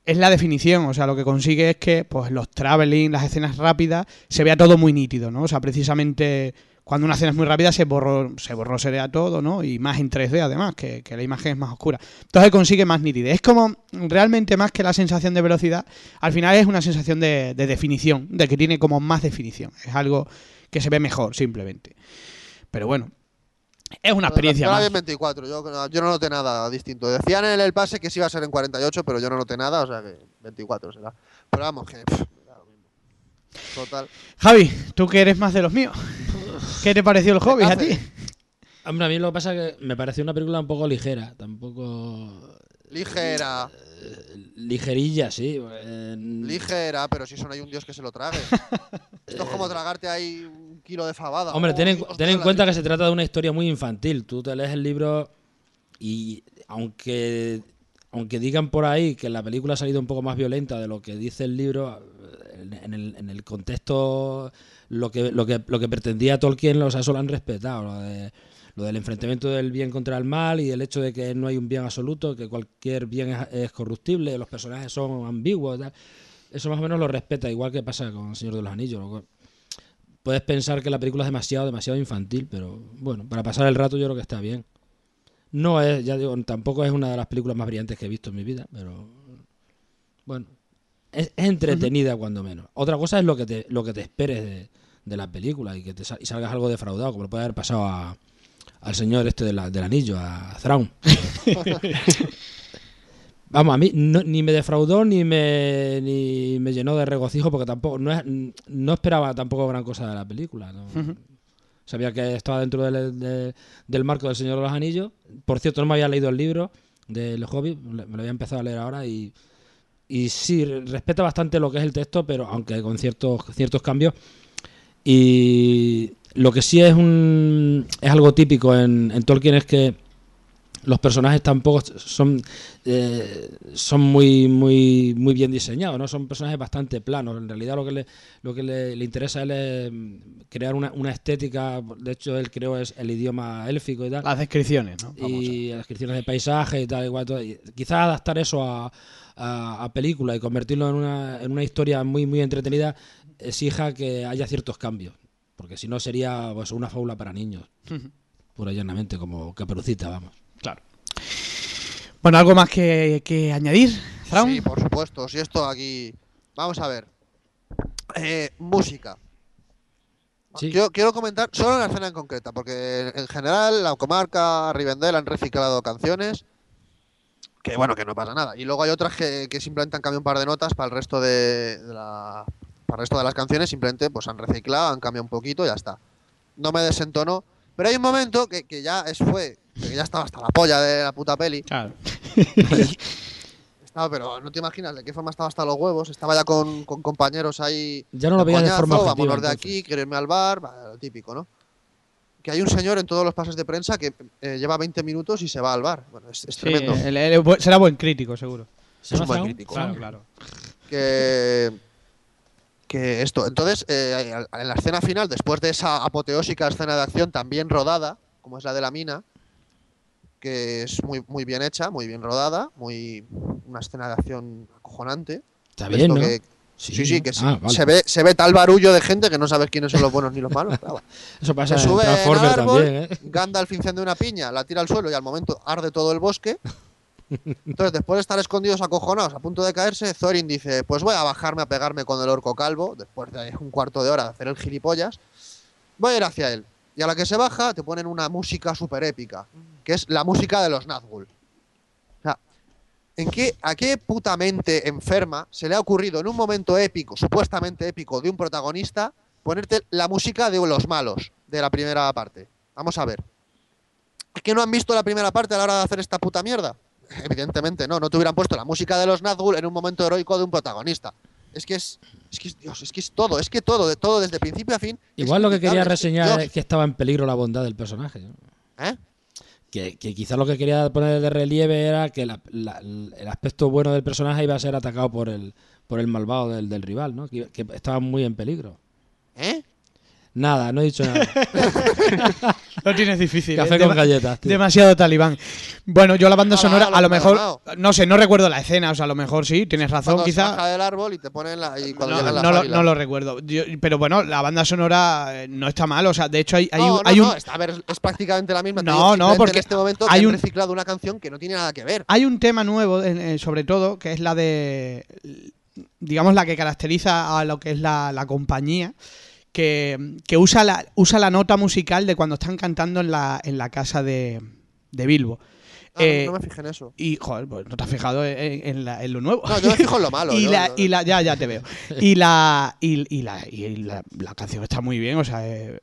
es la definición. O sea, lo que consigue es que pues los traveling, las escenas rápidas, se vea todo muy nítido, ¿no? O sea, precisamente cuando una escena es muy rápida se borró, se borró sería todo, ¿no? Y más en 3D además, que, la imagen es más oscura. Entonces consigue más nitidez. Es como realmente más que la sensación de velocidad, al final es una sensación de definición, de que tiene como más definición. Es algo que se ve mejor, simplemente. Pero bueno, es una experiencia más. en 24, yo, yo no noté nada distinto. Decían en el pase que sí iba a ser en 48, pero yo no noté nada, o sea que 24 será. Pero vamos, que pff. Total. Javi, tú que eres más de los míos. ¿Qué te pareció el hobby a ti? Hombre, a mí lo que pasa es que me pareció una película un poco ligera, tampoco Ligera, ligerilla, sí. eh, ligera, pero si eso no hay un dios que se lo trague. Esto es como tragarte ahí un kilo de fabada. Hombre, ten en, ten en cuenta que se trata de una historia muy infantil. Tú te lees el libro y aunque aunque digan por ahí que la película ha salido un poco más violenta de lo que dice el libro, en, en el, en el contexto lo que, lo que lo que pretendía Tolkien, o sea, eso lo han respetado. Lo, de- lo del enfrentamiento del bien contra el mal y el hecho de que no hay un bien absoluto, que cualquier bien es, es corruptible, los personajes son ambiguos. tal. Eso más o menos lo respeta, igual que pasa con El Señor de los Anillos. lo puedes pensar que la película es demasiado, demasiado infantil, pero bueno, para pasar el rato yo creo que está bien. No es, ya digo, tampoco es una de las películas más brillantes que he visto en mi vida, pero bueno, es, es entretenida cuando menos. Otra cosa es lo que te, lo que te esperes de, de la película y que te y salgas algo defraudado, como le puede haber pasado a- al señor este de la- del anillo, a Thrawn. Vamos, a mí no- ni me defraudó ni me, ni me llenó de regocijo porque tampoco no, es- no esperaba tampoco gran cosa de la película. ¿no? Sabía que estaba dentro del, de- del marco del Señor de los Anillos. Por cierto, no me había leído el libro del Hobbit, me lo había empezado a leer ahora y, y sí, respeta bastante lo que es el texto, pero aunque con ciertos, ciertos cambios. Y lo que sí es un es algo típico en, en Tolkien es que los personajes tampoco son eh, son muy muy muy bien diseñados no son personajes bastante planos. En realidad lo que le lo que le, le interesa a él es mm, crear una, una estética. De hecho él creó es el idioma élfico y tal. Las descripciones, ¿no? y las descripciones de paisaje y tal igual quizás adaptar eso a, a, a película y convertirlo en una, en una historia muy muy entretenida exija que haya ciertos cambios porque si no sería pues, una fábula para niños pura y llanamente como caperucita vamos Claro. Bueno, ¿algo más que, que añadir, Thrawn? Sí, por supuesto. Si esto aquí. Vamos a ver. Eh, música. Sí. Quiero, quiero comentar solo una escena en concreta, porque en general la comarca, Rivendell han reciclado canciones. Que bueno, que no pasa nada. Y luego hay otras que, que simplemente han cambiado un par de notas para el resto de, de la. Para el resto de las canciones, simplemente pues han reciclado, han cambiado un poquito y ya está. No me desentonó. Pero hay un momento que, que ya es, fue. Que ya estaba hasta la polla de la puta peli. Claro. Estaba, pero no te imaginas de qué forma estaba hasta los huevos. Estaba ya con, con compañeros ahí. ya no lo veías de forma objetiva vámonos de entonces. aquí, quiero irme al bar, lo típico, ¿no? Que hay un señor en todos los pases de prensa que eh, lleva 20 minutos y se va al bar. Bueno, es, es Sí, tremendo. él es bu- será buen crítico, seguro. ¿Se es un buen crítico. Claro, claro. Que, que esto. Entonces, eh, en la escena final, después de esa apoteósica escena de acción tan bien rodada, como es la de la mina, que es muy, muy bien hecha, muy bien rodada, muy una escena de acción acojonante. está bien ¿no? que- Sí, sí, que se, Ah, vale. se ve, se ve tal barullo de gente que no sabes quiénes son los buenos ni los malos. Eso pasa Se sube en Transformers árbol, también ¿eh? Gandalf incendia una piña, la tira al suelo y al momento arde todo el bosque. Entonces, después de estar escondidos acojonados, a punto de caerse, Thorin dice, pues voy a bajarme a pegarme con el orco calvo, después de un cuarto de hora de hacer el gilipollas, voy a ir hacia él. Y a la que se baja, te ponen una música súper épica, que es la música de los Nazgûl. O sea, ¿en qué, ¿a qué puta mente enferma se le ha ocurrido en un momento épico, supuestamente épico, de un protagonista, ponerte la música de los malos de la primera parte? Vamos a ver. ¿Es que no han visto la primera parte a la hora de hacer esta puta mierda? Evidentemente no, no te hubieran puesto la música de los Nazgûl en un momento heroico de un protagonista. Es que es, es que es Dios, es que es todo, es que todo, de todo, desde principio a fin. Igual lo que quería inevitable, es que reseñar es que estaba en peligro la bondad del personaje. ¿no? ¿eh? Que, que quizás lo que quería poner de relieve era que la- la- el aspecto bueno del personaje iba a ser atacado por el, por el malvado del, del rival, ¿no? Que, que estaba muy en peligro. ¿Eh? Nada, no he dicho nada. Lo tienes difícil. Café ¿eh? con Dema- galletas, tío. Demasiado talibán. Bueno, yo la banda sonora, a lo mejor, no sé, no recuerdo la escena, o sea, a lo mejor sí, tienes razón, Cuando se quizá. baja del árbol y te ponen la. Y cuando No, lo, águilas. no lo recuerdo. Yo- pero bueno, la banda sonora eh, no está mal. O sea, de hecho hay, hay, no, un- no, hay un, no, está- a ver, es prácticamente la misma. No, digo no, porque En este momento hay un- han reciclado una canción que no tiene nada que ver. hay un tema nuevo, eh, eh, sobre todo, que es la de, digamos, la que caracteriza a lo que es la, la compañía, que, que usa, la, usa la nota musical de cuando están cantando en la, en la casa de, de Bilbo. Ah, no- Eh, no me fijé en eso. Y, joder, pues no te has fijado en, en la- en lo nuevo. No, yo me fijo en lo malo. y yo- la, y la, ya, ya te veo. Y la, y, y la, y la, la canción está muy bien, o sea, eh,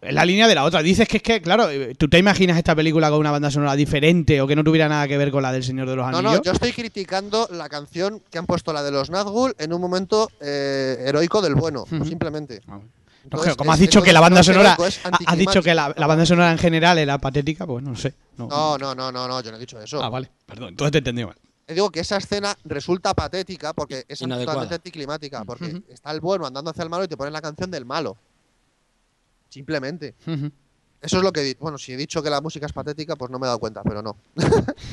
es la línea de la otra. Dices que es que, claro, eh, tú te imaginas esta película con una banda sonora diferente o que no tuviera nada que ver con la del Señor de los No, Anillos. no, yo estoy criticando la canción que han puesto la de los Nazgûl en un momento eh, heroico del bueno, simplemente. Ah, Entonces, como has dicho que la banda sonora has dicho que la, la banda sonora en general era patética, pues no sé. No, No, no, no, no, no, yo no he dicho eso. Ah, vale, perdón, entonces te entendí mal. Te digo que esa escena resulta patética porque es totalmente anticlimática. Porque está el bueno andando hacia el malo y te ponen la canción del malo. Simplemente. Eso es lo que he dicho. Bueno, si he dicho que la música es patética, pues no me he dado cuenta, pero no.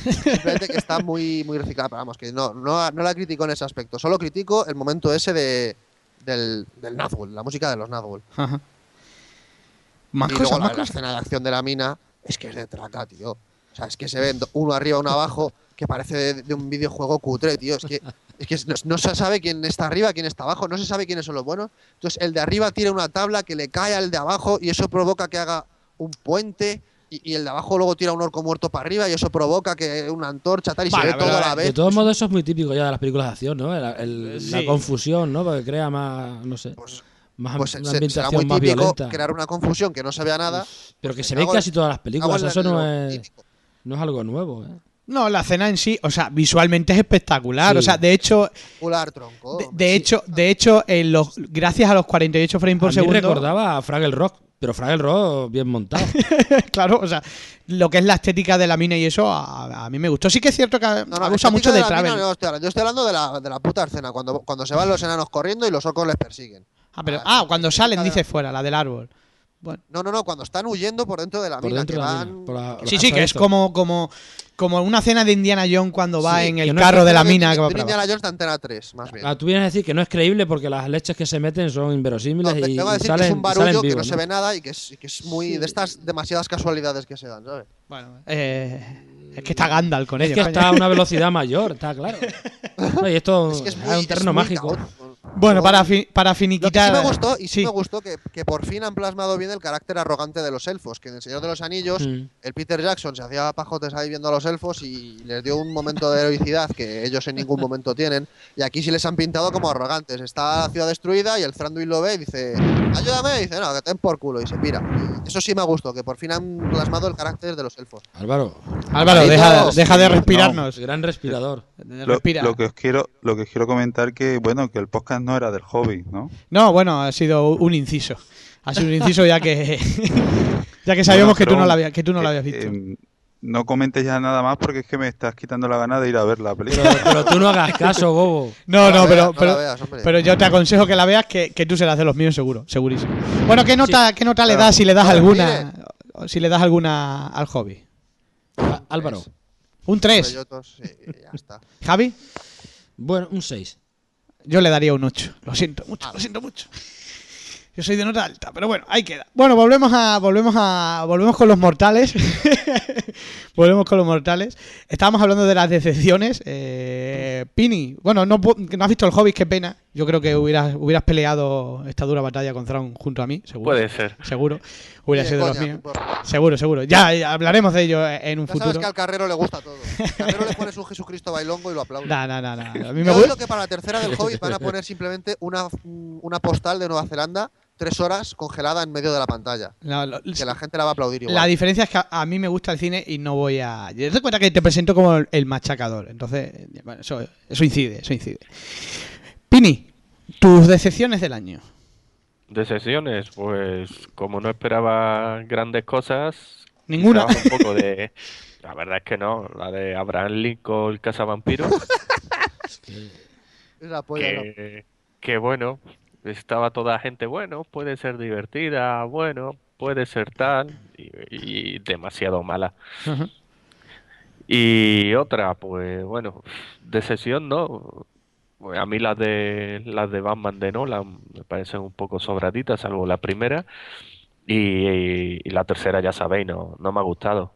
Simplemente que está muy, muy reciclada. Pero vamos, que no, no, no la critico en ese aspecto. Solo critico el momento ese de, del, del Nazgûl, la música de los. Ajá. Más y luego más la, escena de acción de la mina es que es de traca, tío. O sea, es que se ven uno arriba, uno abajo, que parece de, de un videojuego cutre, tío. Es que, es que no, no se sabe quién está arriba, quién está abajo, no se sabe quiénes son los buenos. Entonces, el de arriba tira una tabla que le cae al de abajo y eso provoca que haga un puente. Y, y el de abajo luego tira un orco muerto para arriba y eso provoca que una antorcha tal y Vale, se ve todo a eh, la vez. De todos modos, eso es muy típico ya de las películas de acción, ¿no? El- el- Sí. La confusión, ¿no? Porque crea más, no sé, Pues, más pues una será ambientación muy más típico violenta. crear una confusión que no se vea nada. Pero que se ve en casi todas las películas, eso no es, típico. no es algo nuevo, ¿eh? No, la escena en sí, o sea, visualmente es espectacular. Sí. O sea, de hecho, tronco. de, hombre, de sí. hecho, de hecho, en los, gracias a los 48 frames por a mí segundo. recordaba a Fraggle Rock, pero Fraggle Rock bien montado. claro, o sea, lo que es la estética de la mina y eso, a, a mí me gustó. Sí que es cierto que No, no, abusa mucho de, mina Travel. no. Yo estoy hablando de la, de la puta escena, cuando, cuando se van los enanos corriendo y los orcos les persiguen. Ah, pero, Ah, cuando salen, dice fuera, la del árbol. Bueno. No, no, no, cuando están huyendo por dentro de la por mina, dentro que de la van... mina, por la- Sí, sí, que es como, como, como una cena de Indiana Jones cuando va Sí, en el no es carro de la mina que va de Indiana. Jones de Antena 3, más bien. Ah, tú vienes a decir que no es creíble porque las leches que se meten son No, inverosímiles ve- y, vengo a y decir salen, que es un barullo que vivos, no se ve nada y que es, y que es muy de estas demasiadas casualidades que se dan, ¿sabes? Bueno, eh, es que está Gandalf con Es ellos. que coño. está a una velocidad mayor, está claro. No, y esto Es que es, es, muy, un terreno es mágico. caótico. Bueno, para, fi- para Lo que finiquitar. sí me gustó, y sí, sí. me gustó que, que por fin han plasmado bien el carácter arrogante de los elfos, que en El Señor de los Anillos Mm. el Peter Jackson se hacía pajotes ahí viendo a los elfos y les dio un momento de heroicidad que ellos en ningún momento tienen. Y aquí sí les han pintado como arrogantes. Está la ciudad destruida y el Thranduil lo ve y dice, ayúdame, y dice, no, que te den por culo y se pira. Y eso sí me gustó, que por fin han plasmado el carácter de los elfos. Álvaro, Álvaro, deja, deja de no. respirarnos. gran respirador. Lo, respira. lo que os quiero, lo que os quiero comentar que bueno que el podcast no era del hobby, ¿no? No, bueno, ha sido un inciso. Ha sido un inciso ya que ya que sabíamos Bueno, que, tú no la habías, que tú no la habías visto. eh, no comentes ya nada más porque es que me estás quitando la gana de ir a ver la Pero, película. pero tú no hagas caso, bobo. no, no, veas, pero, no pero, veas, pero yo te aconsejo que la veas, que, que tú se la haces los míos seguro, segurísimo. Bueno, ¿qué nota, ¿qué nota le das si le das alguna si le das alguna al hobby? Álvaro, Un 3. Bellotos, sí, ya está. Javi, bueno, un 6. Yo le daría un 8. Lo siento mucho, lo siento mucho. Yo soy de nota alta, pero bueno, ahí queda. Bueno, volvemos a volvemos a volvemos con los mortales. volvemos con los mortales. Estábamos hablando de las decepciones. Eh, Pini, bueno, no, has visto el Hobbit, qué pena. Yo creo que hubieras hubieras peleado esta dura batalla con Thrawn junto a mí, seguro. Puede ser. Seguro. Hubiera sido de los míos. por- Seguro, seguro. Ya, ya hablaremos de ello en un Ya sabes futuro. que al carrero le gusta todo. Al carrero le pones un Jesucristo bailongo y lo aplaude. No, no, no, no. A mí me gusta. que para la tercera del Hobbit van a poner simplemente una, una postal de Nueva Zelanda, tres horas congelada en medio de la pantalla. No, lo- Que la gente la va a aplaudir igual. La diferencia es que a, a mí me gusta el cine y no voy a. Yo te cuenta que te presento como el, el machacador. Entonces, bueno, eso, eso incide, eso incide. Pini, tus decepciones del año. De sesiones, pues como no esperaba grandes cosas, Ninguna. un poco de... La verdad es que no, la de Abraham Lincoln, cazavampiro, la polla, ¿no? que, que bueno, estaba toda gente, bueno, puede ser divertida, bueno, puede ser tal, y, y demasiado mala. Y otra, pues bueno, de sesión no. Pues, A mí las de las de Batman de Nolan me parecen un poco sobraditas, salvo la primera. Y, y la tercera, ya sabéis, no, no me ha gustado.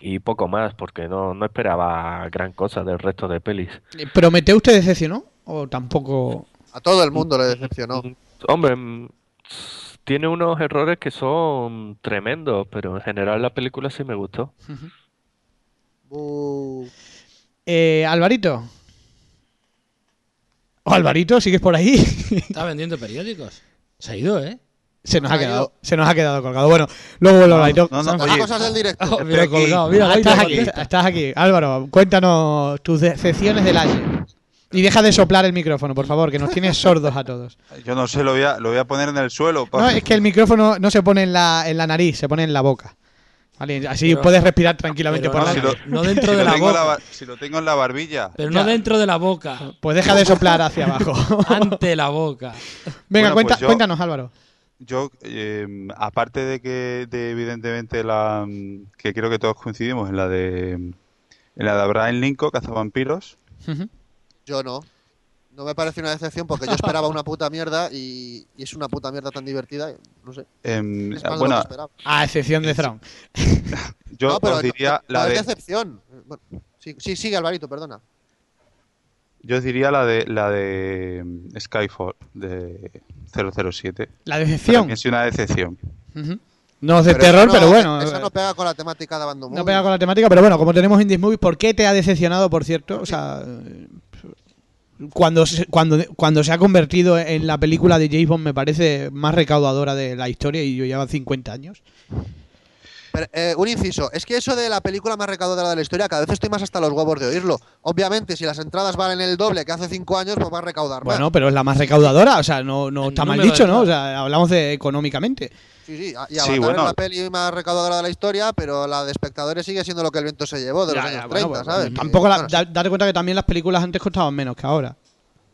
Y poco más, porque no, no esperaba gran cosa del resto de pelis. ¿Prometeu te decepcionó? ¿O tampoco.? A todo el mundo le decepcionó. Hombre, mm, tiene unos errores que son tremendos, pero en general la película sí me gustó. Eh, Alvarito. ¿O Alvarito? ¿Sigues por ahí? Está vendiendo periódicos. Se ha ido, ¿eh? se, nos ha Ha quedado, se nos ha quedado colgado. Bueno, luego vuelvo Alvarito. No, no, cosas del directo. Oh, mira, aquí. colgado, mira, Ah, ahí estás aquí, estás aquí. Álvaro, cuéntanos tus decepciones del año. Y deja de soplar el micrófono, por favor, que nos tienes sordos a todos. yo no sé, lo voy a, lo voy a poner en el suelo. No, es que el micrófono no se pone en la, en la nariz, se pone en la boca. Vale, así Pero- puedes respirar tranquilamente por no, la si nariz. lo- no dentro si de lo la tengo en boca. si lo tengo en la barbilla. Pero Ya. no dentro de la boca. Pues deja de soplar hacia abajo. ante la boca. Venga, Bueno, cuenta- pues yo- cuéntanos, Álvaro. Yo, eh, aparte de que, de evidentemente la que creo que todos coincidimos en la de en la de Abraham Lincoln, cazavampiros. Ujú. Yo no. No me parece una decepción porque yo esperaba una puta mierda y, y es una puta mierda tan divertida. No sé. em, Es más de lo bueno, que esperaba. A excepción de Thrawn. yo no, pero os diría no, la es de, decepción. Bueno, sí, sí, sigue Alvarito, perdona. yo os diría la de la de mm, Skyfall de 007. La Para decepción. mí es una decepción. No es de Pero terror, no- pero bueno. Esa eh, no pega con la temática de Abandon no pega con la temática, pero bueno, como tenemos Indies Movies, ¿por qué te ha decepcionado, por cierto? O sea, eh, cuando se, cuando, cuando se ha convertido en la película de James Bond me parece más recaudadora de la historia y yo llevo 50 años. Pero, eh, un inciso, es que eso de la película más recaudadora de la historia, cada vez estoy más hasta los huevos de oírlo. Obviamente, si las entradas valen el doble que hace cinco años, pues va a recaudar más. Bueno, pero es la más recaudadora, o sea, no, no está mal dicho, ¿no? O sea, hablamos de económicamente. Sí, sí, y Sí, Avatar bueno. es la peli más recaudadora de la historia, pero la de espectadores sigue siendo lo que el viento se llevó de los años ya, 30, bueno, pues, ¿sabes? Tampoco la, Bueno, da- date cuenta que también las películas antes costaban menos que ahora.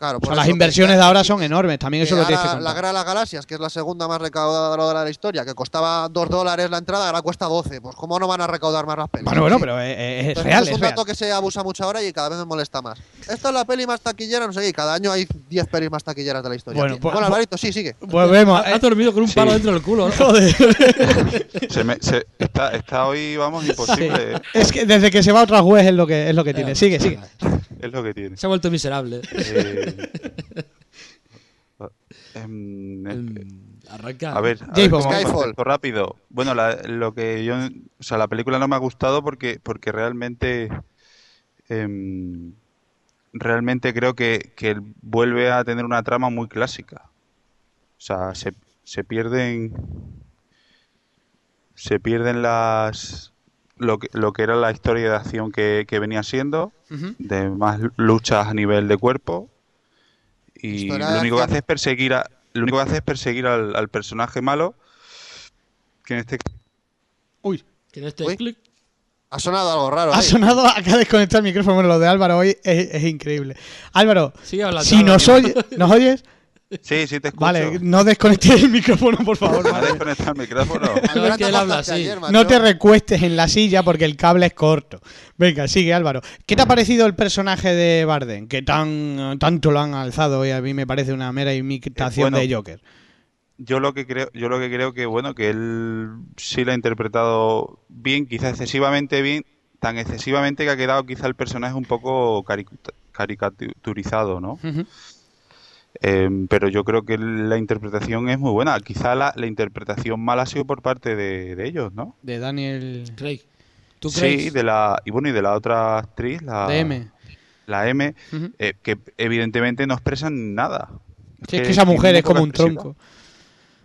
Claro, O sea, las que- inversiones de ahora son enormes, también eso lo tienes que ahora La contar. Guerra de las Galaxias, que es la segunda más recaudadora de la historia, que costaba 2 dólares la entrada, ahora cuesta 12. Pues ¿cómo no van a recaudar más las pelis? Bueno, bueno, pero es, es Entonces, real, es es un real. dato que se abusa mucho ahora y cada vez me molesta más. Esta es la peli más taquillera, no sé qué, y cada año hay 10 pelis más taquilleras de la historia. Bueno, pues- bueno Alvarito, sí, sigue. Volvemos. Ha, eh, ha dormido con un palo dentro del culo, ¿no? joder. Se me- se- está, está hoy, vamos, imposible. ¿eh? Es que desde que se va a otras webs es lo que es lo que tiene. Sigue, sigue. Es lo que tiene. Se ha vuelto miserable. Eh, em, Mm, Arranca. A ver, a ver Skyfall. rápido. Bueno, la- lo que yo, o sea, la película no me ha gustado porque, porque realmente, em, realmente creo que, que vuelve a tener una trama muy clásica. O sea, se, se pierden, se pierden las, lo que, lo que era la historia de acción que, que venía siendo, de más luchas a nivel de cuerpo y lo único que hace es perseguir a, lo único que hace es perseguir al, al personaje malo que en este Uy, Que en este Uy. clic. Ha sonado algo raro. ha ahí. sonado acá de desconectar el micrófono. Bueno, lo de Álvaro hoy es, es increíble. Álvaro, Sigue hablando. si nos, oye, ¿nos oyes? Sí, sí te escucho. Vale, no desconectes el micrófono, por favor. ¿Me ha madre. desconectado el micrófono? Que él habla así. ayer. No te recuestes en la silla porque el cable es corto. Venga, sigue Álvaro. ¿Qué te ha parecido el personaje de Barden? Que tan tanto lo han alzado y a mí me parece una mera imitación Eh, bueno. de Joker. yo lo que creo, yo lo que creo que bueno, que él sí lo ha interpretado bien, quizá excesivamente bien, tan excesivamente que ha quedado quizá el personaje un poco caricaturizado, ¿no? Ujú. Eh, pero yo creo que la interpretación es muy buena. Quizá la, la interpretación mala ha sido por parte de, de ellos, ¿no? De Daniel Craig. ¿Tú Sí, crees? de la y bueno y de la otra actriz, la de M. la M, eh, que evidentemente no expresan nada. Sí, es que esa mujer es como un tronco.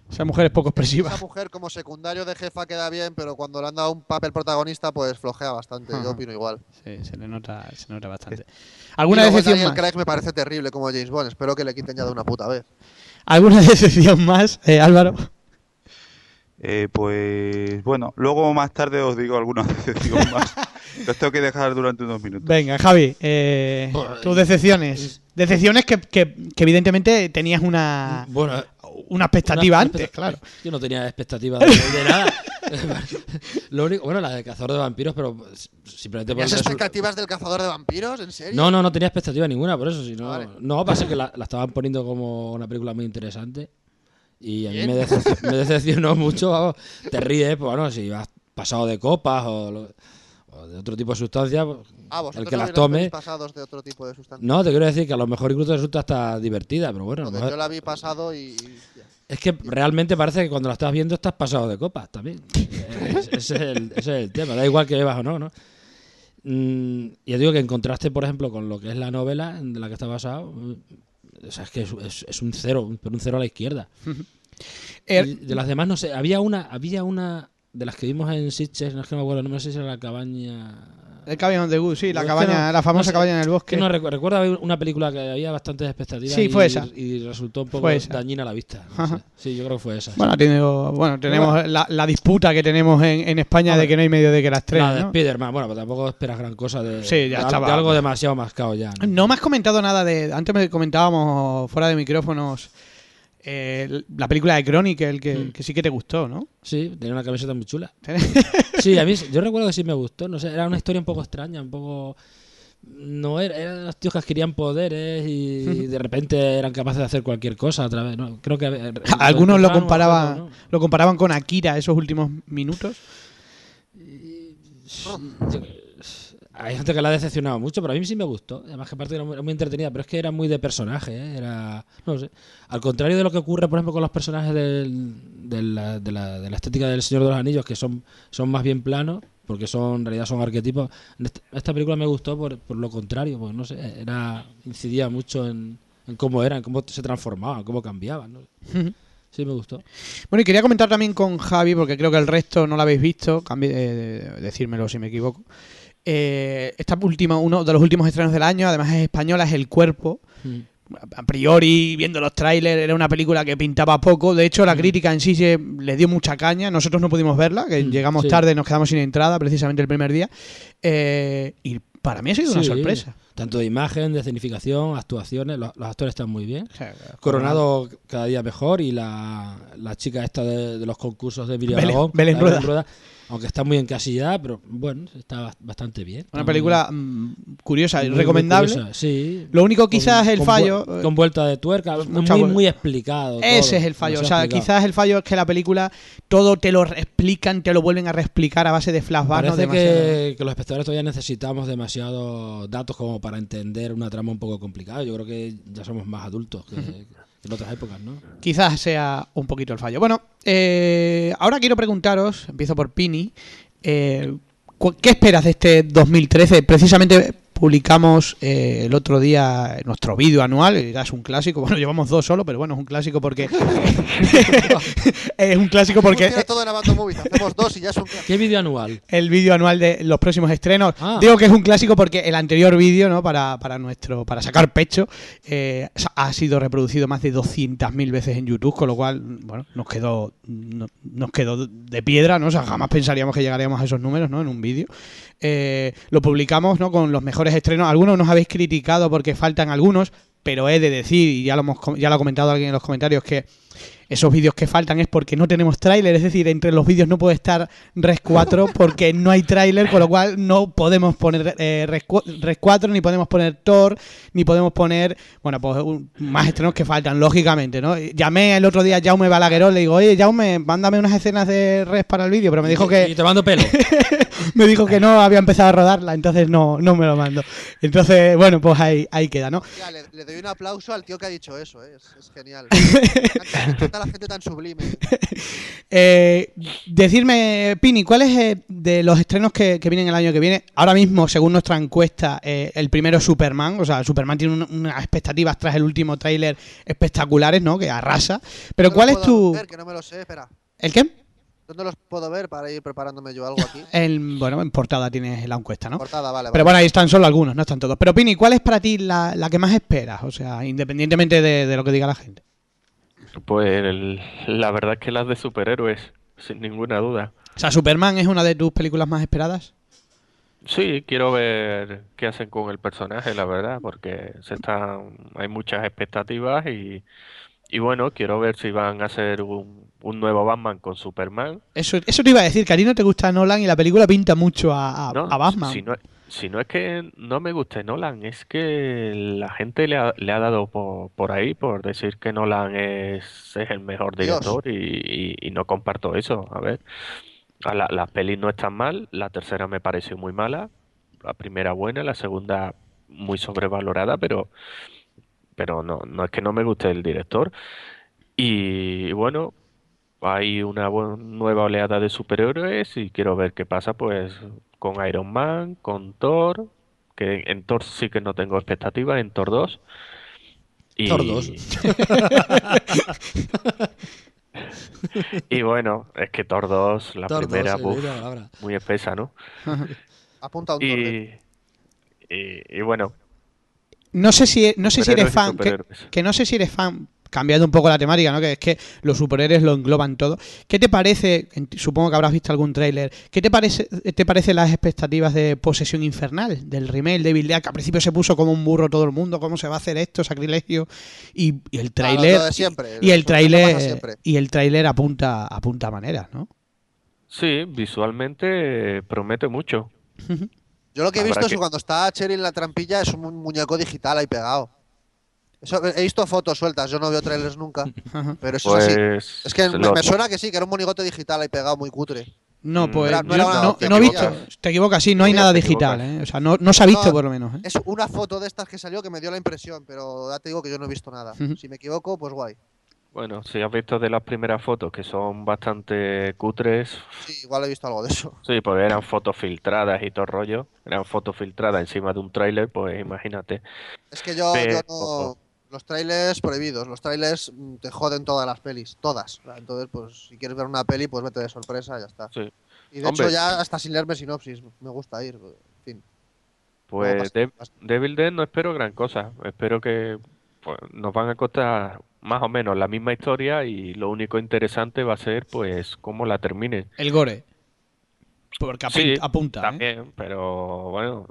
Esa mujer es poco expresiva. Esa mujer como secundario de jefa queda bien, pero cuando le han dado un papel protagonista, pues flojea bastante. Ajá. Yo opino igual. Sí, se le nota, se nota bastante. Y ¿Alguna decepción Daniel más? Craig me parece terrible como James Bond. Espero que le quiten ya de una puta vez. ¿Alguna decepción más, eh, Álvaro? Eh, pues bueno, luego más tarde os digo alguna decepción más. Los tengo que dejar durante unos minutos. Venga, Javi, eh, tus decepciones. Decepciones que, que- que evidentemente tenías una, Bueno, una expectativa Una- antes, una- claro. Yo no tenía expectativa de, de nada. Lo único, bueno, la de cazador de vampiros, pero simplemente por ¿Tenías expectativas del cazador de vampiros? ¿En serio? No, no, no tenía expectativa ninguna, por eso. Si no, Vale. no, pasa que la, la estaban poniendo como una película muy interesante. Y a mí me, decep- me decepcionó mucho. vamos. Te ríes, pues bueno, si vas pasado de copas o, lo- de otro tipo de sustancias, Ah, el que las tome. pelis pasados de otro tipo de sustancias. No, te quiero decir que a lo mejor incluso resulta hasta divertida, pero bueno, Joder, mejor- yo la vi pasado y. es que realmente parece que cuando la estás viendo estás pasado de copas también. Es- ese, es el, ese es el tema, da igual que bebas o no, ¿no? Mm, yo digo que en contraste, por ejemplo, con lo que es la novela de la que está basado, o sea, es que es, es- es un cero, un- pero un cero a la izquierda. Er- de las demás, no sé, había una, había una de las que vimos en Sitges, no es que me acuerdo, no sé si era la cabaña. el Cabin the Goose, sí, la cabaña, no- la famosa no sé, cabaña en el bosque. Que no recu- recuerdo haber una película que había bastantes expectativas Sí, y, fue esa. y resultó un poco dañina a la vista. no Ajá. sé. Sí, yo creo que fue esa. Bueno, bueno, tenemos la, la disputa que tenemos en, en España de que no hay medio de que las tres, la de. Spider-Man, bueno, pero tampoco esperas gran cosa de, Sí, ya de, estaba- de algo demasiado mascado ya. No me has comentado nada de. Antes me comentábamos fuera de micrófonos eh, la película de Chronicle, que, Mm. que sí que te gustó, ¿no? Sí, tenía una camiseta muy chula. Sí, a mí yo recuerdo que sí me gustó, no sé, era una historia un poco extraña, un poco no era, eran los tíos que adquirían poderes y de repente eran capaces de hacer cualquier cosa a través, no, creo que Algunos lo comparaban, ¿no? lo comparaban con Akira esos últimos minutos. Yo- hay gente que la ha decepcionado mucho, pero a mí sí me gustó. Además que aparte era muy, era muy entretenida, pero es que era muy de personaje, ¿eh? era no sé. Al contrario de lo que ocurre, por ejemplo, con los personajes del- de, la, de la- de la estética del Señor de los Anillos, que son, son más bien planos, porque son en realidad son arquetipos. En esta, esta película me gustó por, por lo contrario, pues no sé, era incidía mucho en, en cómo eran, cómo se transformaban, cómo cambiaban. ¿no? Sí, me gustó. Bueno, y quería comentar también con Javi, porque creo que el resto no lo habéis visto, cambie, eh, decírmelo si me equivoco. Eh, esta última, uno de los últimos estrenos del año, además es española, es El Cuerpo. Mm. A priori, viendo los trailers, era una película que pintaba poco. De hecho, la Mm. crítica en sí se le dio mucha caña. Nosotros no pudimos verla, que Mm, llegamos sí. tarde, nos quedamos sin entrada precisamente el primer día. Eh, y para mí ha sido una sorpresa. Tanto de imagen, de escenificación, actuaciones, los, los actores están muy bien. Coronado cada día mejor y la, la chica esta de, de los concursos de Emilio Belén- Belén Rueda. Aunque está muy encasillada, pero bueno, está ba- bastante bien. Una película mm, curiosa y muy- muy recomendable. curiosa, sí. Lo único quizás Con- el con fallo, vu- con vuelta de tuerca, mucha muy, muy explicado. Ese todo, es el fallo. O sea, explicado. quizás el fallo es que la película todo te lo explican, te lo vuelven a reexplicar a base de flashbacks. ¿no? Parece Demasiado- que, que los espectadores todavía necesitamos demasiados datos como para entender una trama un poco complicada. Yo creo que ya somos más adultos que en otras épocas, ¿no? Quizás sea un poquito el fallo. Bueno, eh, ahora quiero preguntaros, empiezo por Pini, eh, ¿qué esperas de este 2013? Precisamente publicamos eh, el otro día nuestro vídeo anual, ya es un clásico, bueno, llevamos dos solo, pero bueno, es un clásico porque... es un clásico porque... Todo en Movies. Hacemos dos y ya es un. ¿Qué vídeo anual? el vídeo anual de los próximos estrenos. Ah. Digo que es un clásico porque el anterior vídeo, ¿no? Para, para nuestro, para sacar pecho, eh, ha sido reproducido más de 200.000 veces en YouTube, con lo cual, bueno, nos quedó, no- nos quedó de piedra, ¿no? O sea, jamás pensaríamos que llegaríamos a esos números, ¿no? En un vídeo. Eh, lo publicamos, ¿no? Con los mejores estrenos. Algunos nos habéis criticado porque faltan algunos, pero he de decir, y ya lo, hemos, ya lo ha comentado alguien en los comentarios, que esos vídeos que faltan es porque no tenemos tráiler, es decir, entre los vídeos no puede estar Res 4 porque no hay tráiler, con lo cual no podemos poner eh, Res, 4, ni podemos poner Thor, ni podemos poner, bueno, pues un- más estrenos que faltan, lógicamente, ¿no? Llamé el otro día a Jaume Balagueró, le digo, oye, Jaume, mándame unas escenas de Res para el vídeo, pero me dijo Y que tomando pelo. me dijo que no había empezado a rodarla, entonces no, no me lo mando. Entonces, bueno, pues ahí, ahí queda, ¿no? Le doy un aplauso al tío que ha dicho eso, ¿eh? es, es genial. Encanta, la gente tan sublime. Eh, decirme, Pini, ¿cuál es eh, de los estrenos que, que vienen el año que viene? Ahora mismo, según nuestra encuesta, eh, el primero es Superman. O sea, Superman tiene un- unas expectativas tras el último tráiler espectaculares, ¿no? Que arrasa. Pero ¿Dónde ¿cuál es tu...? ver? que no me lo sé, espera. ¿El qué? ¿Dónde los puedo ver para ir preparándome yo algo aquí? El, bueno, en portada tienes la encuesta, ¿no? Portada, vale, Pero vale. bueno, ahí están solo algunos, no están todos. Pero Pini, ¿cuál es para ti la, la que más esperas? O sea, independientemente de, de lo que diga la gente. Pues el- la verdad es que las de superhéroes, sin ninguna duda. O sea, Superman es una de tus películas más esperadas. Sí, quiero ver qué hacen con el personaje, la verdad, porque se están, hay muchas expectativas y, y bueno, quiero ver si van a hacer un, un nuevo Batman con Superman. Eso, eso te iba a decir, que a ti no te gusta Nolan y la película pinta mucho a, a- No, a Batman. Si no, si no es que no me guste Nolan, es que la gente le ha, le ha dado por, por ahí por decir que Nolan es, es el mejor director y, y- y no comparto eso. A ver, a la, las pelis no están mal, la tercera me pareció muy mala, la primera buena, la segunda muy sobrevalorada, pero, pero no, no es que no me guste el director. Y bueno, hay una nueva oleada de superhéroes y quiero ver qué pasa pues con Iron Man, con Thor, que en Thor sí que no tengo expectativas, en Thor 2. Y, Thor 2. y bueno, es que Thor 2, la Thor primera, dos, buf, eh, mira, ahora. muy espesa, ¿no? Apunta un torre. Y, y, y bueno, No sé si, no sé si eres fan, que, que no sé si eres fan, cambiando un poco la temática, ¿no? Que es que los superhéroes lo engloban todo. ¿Qué te parece? Supongo que habrás visto algún tráiler. ¿Qué te parece, te parece las expectativas de Posesión Infernal del remake de Bill que al principio se puso como un burro todo el mundo, cómo se va a hacer esto, sacrilegio y, y el tráiler siempre, y el tráiler y el tráiler apunta apunta a maneras, ¿no? sí, visualmente eh, promete mucho. Yo lo que he visto es que- que cuando está Cherry en la trampilla es un mu- muñeco digital ahí pegado. Eso, he visto fotos sueltas, yo no veo trailers nunca, pero eso es así. Pues Es que me, lo- me suena que sí, que era un monigote digital ahí pegado muy cutre. No, Mm, pues era- no era he visto. Te equivocas, sí, no hay nada digital. ¿eh? O sea, no, no se ha visto No, por lo menos, ¿eh? Es una foto de estas que salió que me dio la impresión, pero ya te digo que yo no he visto nada. Si me equivoco, pues guay. Bueno, si has visto de las primeras fotos que son bastante cutres, Sí, igual he visto algo de eso. sí, pues eran fotos filtradas y todo el rollo, eran fotos filtradas encima de un tráiler, pues imagínate. Es que yo, Pero- yo no... Los trailers prohibidos, los trailers mm, te joden todas las pelis, todas. Entonces, pues si quieres ver una peli, pues vete de sorpresa y ya está. Sí. Y de Hombre. hecho ya hasta sin leerme sinopsis, me gusta ir. En fin. Pues de-. Devil Dead no espero gran cosa, espero que pues, nos van a contar más o menos la misma historia y lo único interesante va a ser pues cómo la terminen. El gore. Porque Sí, apunta, apunta, ¿eh? También, pero bueno,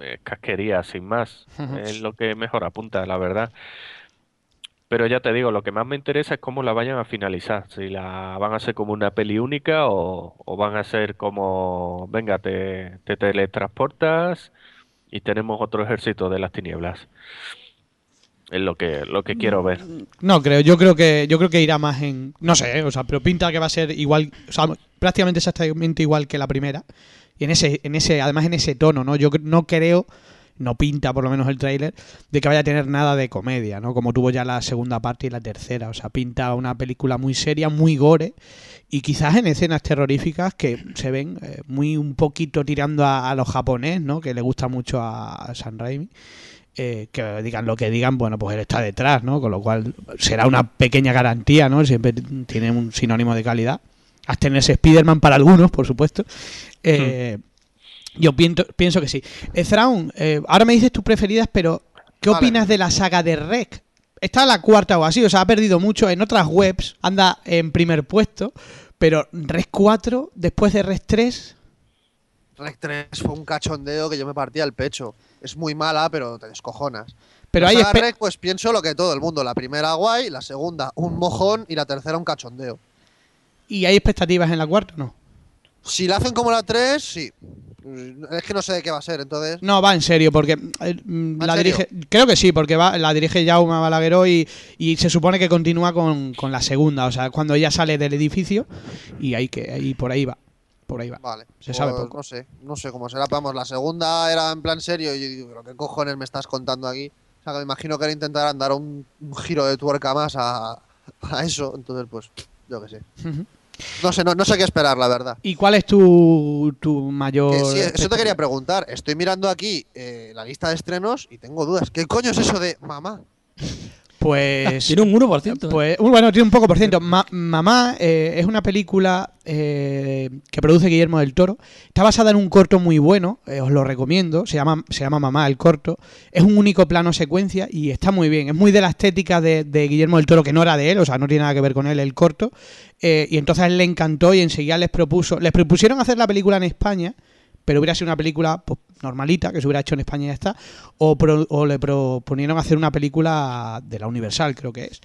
es casquería sin más, es lo que mejor apunta, la verdad. Pero ya te digo, lo que más me interesa es cómo la vayan a finalizar. Si la van a hacer como una peli única o, o van a ser como, venga, te, te teletransportas y tenemos otro ejército de las tinieblas. Es lo que, lo que quiero ver. No creo, yo creo que yo creo que irá más en no sé, o sea, pero pinta que va a ser igual, o sea, prácticamente exactamente igual que la primera. Y en ese en ese además en ese tono, ¿no? Yo no creo no pinta por lo menos el tráiler de que vaya a tener nada de comedia, ¿no? Como tuvo ya la segunda parte y la tercera, o sea, pinta una película muy seria, muy gore y quizás en escenas terroríficas que se ven eh, muy un poquito tirando a, a los japonés, ¿no? Que le gusta mucho a, a San Raimi. eh, que digan lo que digan, bueno, pues él está detrás, ¿no? Con lo cual será una pequeña garantía, ¿no? Siempre tiene un sinónimo de calidad. Hasta en ese Spider-Man para algunos, por supuesto. Eh, Yo pienso, pienso que sí. Eh, Thrawn, eh, ahora me dices tus preferidas, pero ¿qué Vale. opinas de la saga de Rec? Está la cuarta o así, o sea, ha perdido mucho. En otras webs anda en primer puesto, pero Rec 4, después de Rec 3, Rec 3 fue un cachondeo que yo me partía el pecho. Es muy mala, pero te descojonas. Pero La hay saga Rec, pues pienso lo que todo el mundo. La primera guay, la segunda un mojón y la tercera un cachondeo. ¿Y hay expectativas en la cuarta? No. Si la hacen como la 3, sí. Es que no sé de qué va a ser, entonces. No, va en serio, porque eh, mm, ¿Va en la serio? dirige. Creo que sí, porque va, la dirige Jaume Balagueró y, y se supone que continúa con, con la segunda. O sea, cuando ella sale del edificio y ahí que ahí por ahí va. Por ahí va. Vale. Se sabe pues poco. No sé, no sé cómo será. Vamos, la segunda era en plan serio y yo digo, ¿pero qué cojones me estás contando aquí? O sea, que me imagino que era intentar dar un, un giro de tuerca más a, a eso. Entonces, pues, yo qué sé. Ujú. No sé, no, no sé qué esperar, la verdad. ¿Y cuál es tu, tu mayor. Sí, eso te quería preguntar. Estoy mirando aquí eh, la lista de estrenos y tengo dudas. ¿Qué coño es eso de mamá? Pues. Tiene un 1%. ¿eh? Pues uh, bueno, tiene un poco por ciento. Ma- Mamá eh, es una película eh, que produce Guillermo del Toro. Está basada en un corto muy bueno, eh, os lo recomiendo. Se llama, se llama Mamá el corto. Es un único plano secuencia y está muy bien. Es muy de la estética de, de Guillermo del Toro, que no era de él, o sea, no tiene nada que ver con él el corto. Eh, y entonces él le encantó y enseguida les propuso. Les propusieron hacer la película en España. Pero hubiera sido una película pues, normalita, que se hubiera hecho en España y ya está. O, pro- o le proponieron hacer una película de la Universal, creo que es.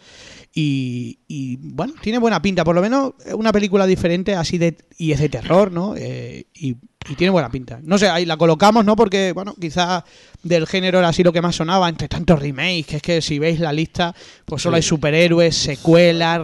Y, y, bueno, tiene buena pinta, por lo menos una película diferente así de y es de terror, ¿no? Eh, y, y tiene buena pinta. No sé, ahí la colocamos, ¿no? Porque, bueno, quizás del género era así lo que más sonaba, entre tantos remakes, que es que si veis la lista, pues solo hay superhéroes, secuelas,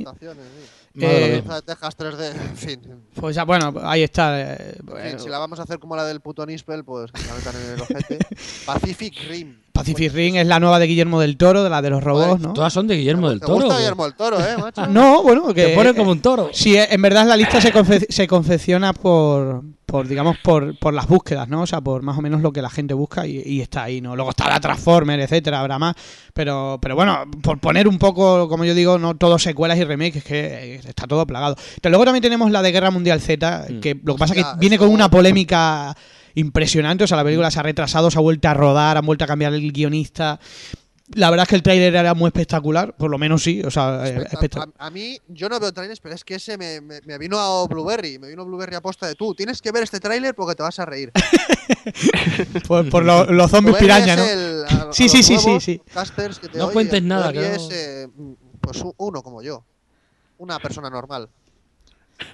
Superhéroes Eh, mismo. Esa de Texas 3D, en fin. Pues ya, bueno, ahí está. eh, En bueno, fin, si la vamos a hacer como la del puto Nispel, pues que la metan en el ojete. Pacific Rim. Pacific Rim es la nueva de Guillermo del Toro, de la de los robots, ¿no? Todas son de Guillermo del ¿Te Toro. gusta güey. Guillermo del Toro, eh, macho? No, bueno, que Te pone como un toro. Sí, en verdad la lista se, confe- se confecciona por, por digamos, por, por las búsquedas, ¿no? O sea, por más o menos lo que la gente busca y, y está ahí, ¿no? Luego está la Transformer, etcétera, habrá más. Pero, pero bueno, por poner un poco, como yo digo, no todo secuelas y remakes, es que eh, está todo plagado. Pero luego también tenemos la de Guerra Mundial Z, Mm. que lo que pasa es que viene con una polémica impresionante. O sea, la película se ha retrasado, se ha vuelto a rodar, han vuelto a cambiar el guionista. La verdad es que el tráiler era muy espectacular, por lo menos sí, o sea, eh, espectacular. a, a mí, yo no veo trailers, pero es que ese me, me- me vino a Blueberry. Me vino Blueberry a posta de tú. Tienes que ver este tráiler porque te vas a reír. Por, por lo- los zombies Blueberry piraña, ¿no? el- a- a Sí, sí, sí, sí, sí. No oyen, cuentes nada, Blueberry es, eh, pues uno como yo. Una persona normal.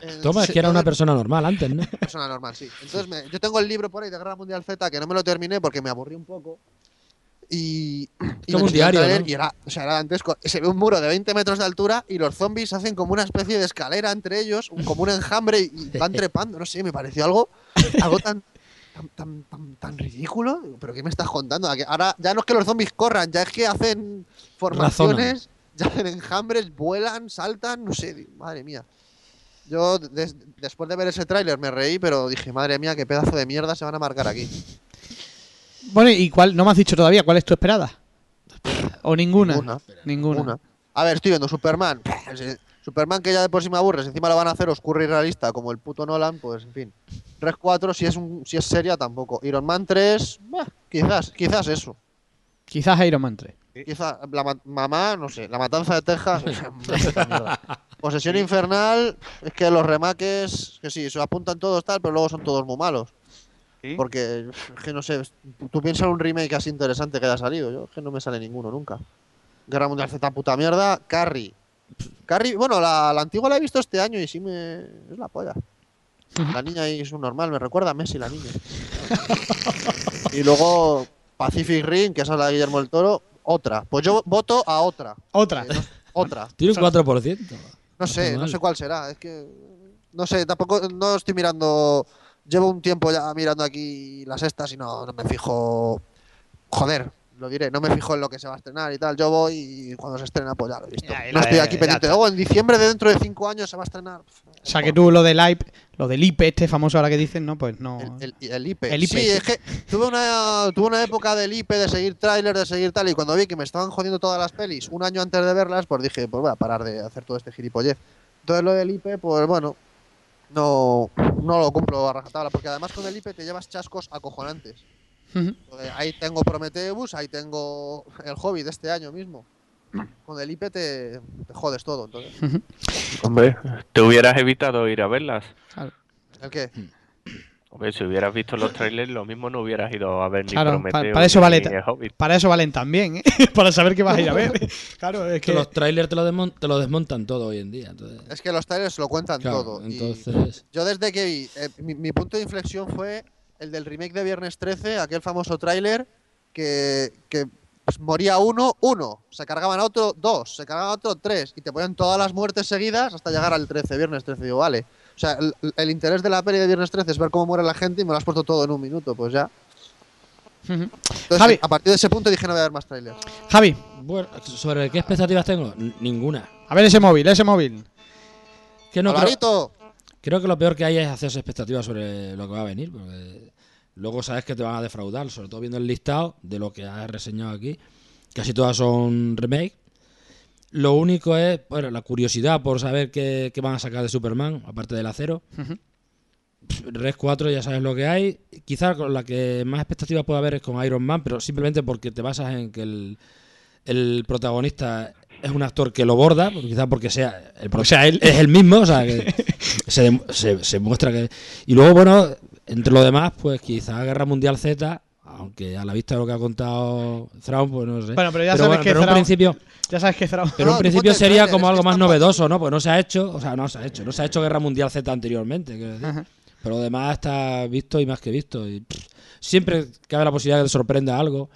El- Toma, es que era una persona normal antes, ¿no? persona normal, sí. Entonces, me- yo tengo el libro por ahí de Guerra Mundial Z que no me lo terminé porque me aburrí un poco. Y. y Como un diario, ¿no? Y era, o sea, era dantesco. Se ve un muro de 20 metros de altura y los zombies hacen como una especie de escalera entre ellos, un- como un enjambre y van trepando. No sé, me pareció algo, algo tan, tan, tan, tan, tan ridículo. ¿Pero qué me estás contando? ¿A que Ahora ya no es que los zombies corran, ya es que hacen formaciones, ya hacen enjambres, vuelan, saltan, no sé, madre mía. Yo des- después de ver ese tráiler me reí, pero dije, madre mía, qué pedazo de mierda se van a marcar aquí. Bueno, ¿y cuál? No me has dicho todavía cuál es tu esperada. ¿O ninguna? Ninguna. Ninguna. Una. A ver, estoy viendo Superman. Ese- Superman que ya de por sí me aburre, si encima lo van a hacer oscuro y realista como el puto Nolan, pues en fin. Red 4, si es, un, si es seria, tampoco. Iron Man 3, bah, quizás, quizás eso. Quizás Iron Man 3. Quizás la ma- mamá, no sé, la matanza de Texas. Posesión infernal, es que los remakes, que sí, se apuntan todos tal, pero luego son todos muy malos. ¿Sí? Porque, es que no sé, tú piensas en un remake así interesante que haya salido, yo es que no me sale ninguno nunca. Guerra Mundial Z, puta mierda, Carrie. Carrie, bueno, la, la antigua la he visto este año y sí me. es la polla. La niña ahí es un normal, me recuerda a Messi la niña. y luego Pacific Rim, que esa es la de Guillermo del Toro, otra. Pues yo voto a otra. Otra. Eh, no- otra. Tiene un 4%. No sé, no sé cuál será. Es que. No sé, tampoco. No estoy mirando. Llevo un tiempo ya mirando aquí las estas y no, no me fijo. Joder, lo diré. No me fijo en lo que se va a estrenar y tal. Yo voy y cuando se estrena, pues ya lo he visto. Ya, no la- estoy aquí pendiente. Luego en diciembre de dentro de cinco años se va a estrenar. O sea, que tú lo del IP, lo del IP este famoso ahora que dicen, ¿no? Pues no. El, el, el IP. El IP, Sí, sí. es que tuve una, tuve una época del IP de seguir trailers, de seguir tal, y cuando vi que me estaban jodiendo todas las pelis un año antes de verlas, pues dije, pues voy a parar de hacer todo este gilipollez. Entonces lo del IP, pues bueno, no, no lo cumplo a rajatabla, porque además con el IP te llevas chascos acojonantes. Ahí tengo Prometheus, ahí tengo el Hobbit de este año mismo. Con el IP te, te jodes todo, entonces. Hombre, te hubieras evitado ir a verlas. Claro. ¿El qué? Hombre, si hubieras visto los trailers, lo mismo no hubieras ido a ver ni Claro, Prometeo para eso ni vale El Hobbit. Para eso valen también, ¿eh? Para saber qué vas a ir a ver. Claro, es Que los trailers te lo, desmon- te lo desmontan todo hoy en día. Entonces, Es que los trailers lo cuentan claro, todo. y yo desde que vi, eh, mi, mi punto de inflexión fue el del remake de Viernes 13, aquel famoso tráiler que, que pues, moría uno, uno, se cargaban a otro, dos, se cargaban a otro, tres, y te ponían todas las muertes seguidas hasta llegar al 13, Viernes 13. Digo, vale. O sea, el, el interés de la peli de Viernes 13 es ver cómo muere la gente y me lo has puesto todo en un minuto, pues ya. Entonces, Javi. a partir de ese punto dije no voy a ver más trailers. Javi, Bueno, ¿sobre qué expectativas tengo? N- ninguna. a ver ese móvil, ese móvil. Que no creo, creo que lo peor que hay es hacerse expectativas sobre lo que va a venir. Porque luego sabes que te van a defraudar, sobre todo viendo el listado de lo que has reseñado aquí. Casi todas son remake. Lo único es bueno, la curiosidad por saber qué, qué van a sacar de Superman, aparte del acero. Ujú. Res 4 ya sabes lo que hay. Quizás con la que más expectativas puede haber es con Iron Man, pero simplemente porque te basas en que el, el protagonista es un actor que lo borda, porque quizás porque sea el pro- sea él. es el mismo, o sea que se, se, se muestra que y luego bueno, entre lo demás, pues quizás Guerra Mundial Z, aunque a la vista de lo que ha contado Thrawn, pues no sé. Bueno, pero ya sabes bueno, que pero en un Thrawn- principio Ya sabes que Zara- pero No, en tú principio sería como algo que más novedoso, ¿no? Pues no se ha hecho, o sea, no se ha hecho, no se ha hecho Guerra Mundial Z anteriormente, quiero decir. Ajá. Pero lo demás está visto y más que visto. Y pff, siempre cabe la posibilidad de que te sorprenda algo,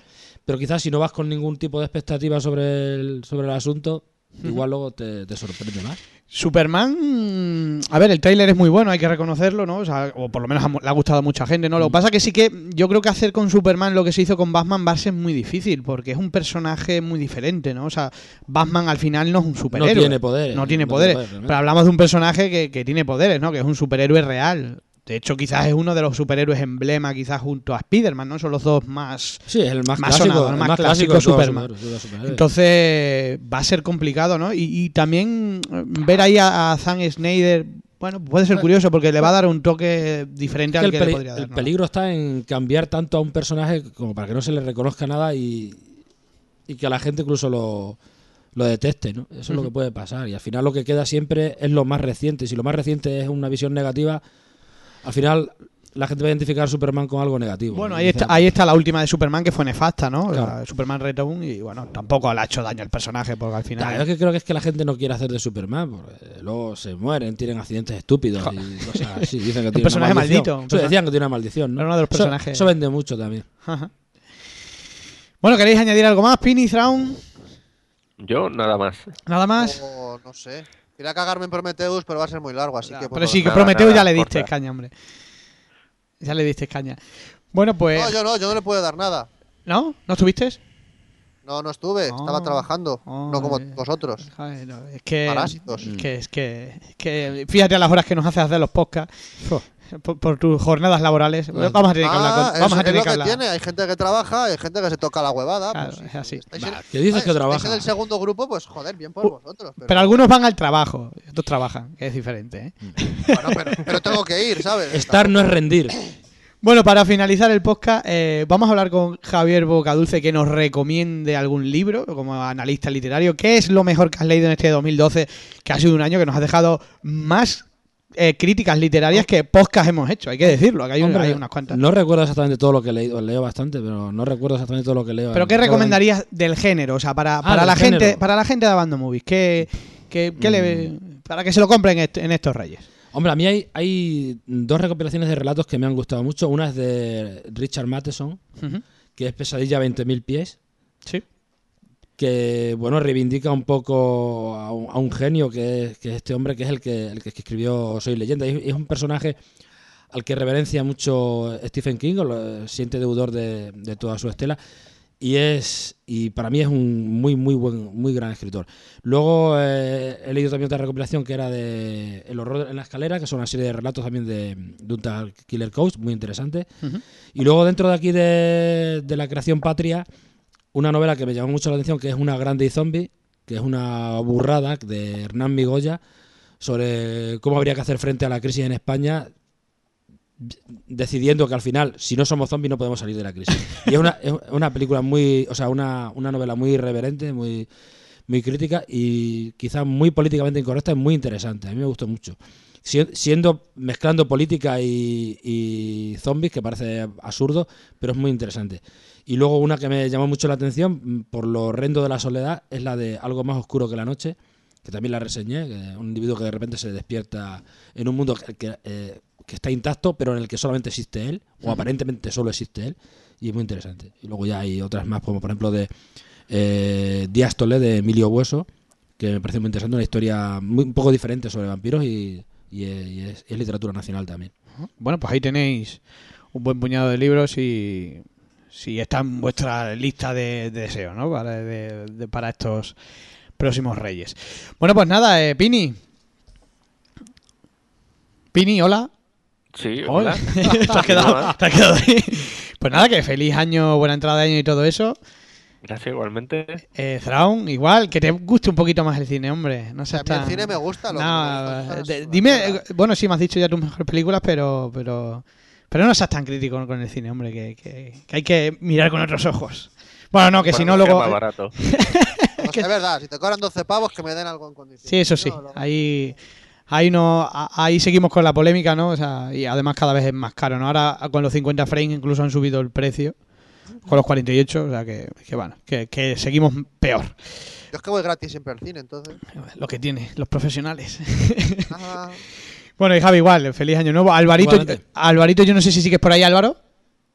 pero quizás si no vas con ningún tipo de expectativa sobre el, sobre el asunto, igual luego te, te sorprende más. Superman, a ver, el tráiler es muy bueno, hay que reconocerlo, ¿no? O, sea, o por lo menos le ha gustado a mucha gente, ¿no? Lo que pasa que sí que yo creo que hacer con Superman lo que se hizo con Batman va a ser muy difícil, porque es un personaje muy diferente, ¿no? O sea, Batman al final no es un superhéroe. tiene poderes, No tiene no poderes. pero hablamos de un personaje que, que tiene poderes, ¿no? Que es un superhéroe real. De hecho, quizás es uno de los superhéroes emblema, quizás junto a Spider-Man, ¿no? Son los dos más Sí, el más, Más clásico, sonado, el el más, más clásico clásico de todos los Superman. superhéroes. Entonces va a ser complicado, ¿no? Y, y también eh, ver ahí a, a Zack Snyder, bueno, puede ser curioso porque le va a dar un toque diferente Es al que le podría dar. el ¿no? peligro está en cambiar tanto a un personaje como para que no se le reconozca nada y, y que a la gente incluso lo, lo deteste, ¿no? Eso es lo que puede pasar. Y al final lo que queda siempre es lo más reciente. Si lo más reciente es una visión negativa, al final la gente va a identificar a Superman con algo negativo. Bueno, ¿no? ahí está, ahí está la última de Superman que fue nefasta, ¿no? La Claro. Superman Return y bueno, tampoco le ha hecho daño al personaje porque al "Ya, final... yo es que creo que es que la gente no quiere hacer de Superman, porque luego se mueren, tienen accidentes estúpidos y cosas así. Dicen que tiene personaje una maldición. maldito, un Sí, persona- decían que tiene una maldición, ¿no? Uno de los Eso- personajes- Eso, vende mucho también. Ajá. Bueno, ¿queréis añadir algo más? Pini, Thrawn, Yo nada más. nada más. no sé. Quería cagarme en Prometheus, pero va a ser muy largo, así que... pues, Pero sí, que nada, ya le diste corta. caña, hombre. Ya le diste caña. Bueno, pues... No, yo no, yo no le puedo dar nada. ¿No? ¿No estuviste? No, no estuve, estaba Oh, trabajando, oh, no como eh. vosotros. Joder, no, es que... Parásitos. Es que, es que, es que fíjate a las horas que nos hace hacer los podcasts por, por tus jornadas laborales. Vamos a tener que hablar. Ah, con- vamos a es tener lo que que hablar. tiene, hay gente que trabaja, hay gente que se toca la huevada. Claro, pues, es así. estáis Va, en- ¿qué dices Ah, que estáis trabaja? en el segundo grupo, pues joder, bien por Uh, vosotros. Pero, Pero algunos van al trabajo, otros trabajan, que es diferente. ¿eh? bueno, pero, pero tengo que ir, ¿sabes? Estar no es rendir. Bueno, para finalizar el podcast, eh, vamos a hablar con Javier Bocadulce que nos recomiende algún libro como analista literario. ¿Qué es lo mejor que has leído en este 2012, que ha sido un año que nos ha dejado más eh, críticas literarias que podcast hemos hecho? Hay que decirlo, que hay, un- Hombre, hay unas cuantas. No recuerdo exactamente todo lo que he leído. Leo bastante, pero no recuerdo exactamente todo lo que leo. ¿Pero qué recomendarías del género? O sea, para, Ah, para la gente para la gente de Abandon Movies, ¿qué, qué- qué le, para que se lo compren en estos reyes? Hombre, a mí hay, hay dos recopilaciones de relatos que me han gustado mucho. Una es de Richard Matheson, que es Pesadilla a 20.000 pies. Que bueno reivindica un poco a un, a un genio que es, que es este hombre que es el que, el que escribió Soy leyenda. Y es un personaje al que reverencia mucho Stephen King, o lo siente deudor de, de toda su estela. Y es y para mí es un muy muy buen muy gran escritor. Luego eh, he leído también otra recopilación que era de El horror en la escalera, que son una serie de relatos también de, de un tal Killer Coach, muy interesante. Y luego dentro de aquí de, de la creación patria, una novela que me llamó mucho la atención, que es Una grande y zombie, que es una burrada de Hernán Migoya sobre cómo habría que hacer frente a la crisis en España, decidiendo que al final, si no somos zombies, no podemos salir de la crisis. Y es una, es una película muy, o sea, una, una novela muy irreverente, muy, muy crítica y quizás muy políticamente incorrecta y muy interesante. A mí me gustó mucho. si- siendo mezclando política y, y zombies, que parece absurdo, pero es muy interesante. Y luego una que me llamó mucho la atención, mm, por lo horrendo de la soledad, es la de Algo más oscuro que la noche, que también la reseñé, que un individuo que de repente se despierta en un mundo que, que, eh, que está intacto, pero en el que solamente existe él, o aparentemente solo existe él, y es muy interesante. Y luego ya hay otras más, como por ejemplo de eh, Diástole, de Emilio Bueso, que me parece muy interesante, una historia muy, un poco diferente sobre vampiros y, y es, y es- es literatura nacional también. Bueno, pues ahí tenéis un buen puñado de libros y si está en vuestra lista de, de deseos, ¿no? Para, de- de- para estos próximos reyes. Bueno, pues nada, eh, Pini. Pini, hola. Sí, Hola. hola. te, has quedado, te has quedado ahí. Pues nada, que feliz año, buena entrada de año y todo eso. Gracias, igualmente. Eh, Thrawn, igual, que te guste un poquito más el cine, hombre. No sé el cine me gusta. Lo que no me gusta No, es de- las dime, eh, bueno, sí, me has dicho ya tus mejores películas, pero pero pero no seas tan crítico con el cine, hombre, que, que- que hay que mirar con otros ojos. Bueno, no, que si no Bueno, luego... es más barato. O sea, es verdad, si te cobran 12 pavos, que me den algo en condiciones. Sí, eso sí. No, lo- Ahí, ahí no, ahí seguimos con la polémica, ¿no? O sea, y además cada vez es más caro, ¿no? Ahora con los 50 frames incluso han subido el precio. Con los 48, o sea que, que bueno, que, que seguimos peor. Yo es que voy gratis siempre al cine, entonces. Lo que tiene, los profesionales. Ah, bueno, y Javi, igual, feliz año nuevo. Alvarito, Igualmente. Alvarito, yo no sé si sigues por ahí, Álvaro.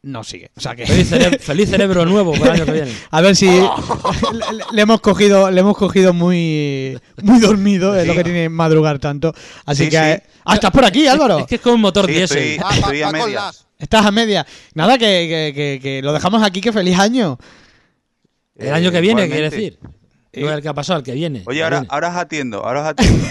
No sigue. O sea que. Feliz, cere- feliz cerebro nuevo para el año que viene. A ver si le, le- hemos cogido, le hemos cogido muy, muy dormido, es lo que tiene madrugar tanto. Así Sí, que sí. ah, estás por aquí, Álvaro. Es que es como un motor Sí, diésel. estoy- va- va- Estoy a va con medias. las. Estás a media. Nada que, que, que- que lo dejamos aquí, que feliz año. El año que viene, quiere igualmente. decir. No el que ha pasado, el que viene. Oye, ahora, viene. ahora os atiendo, ahora os atiendo.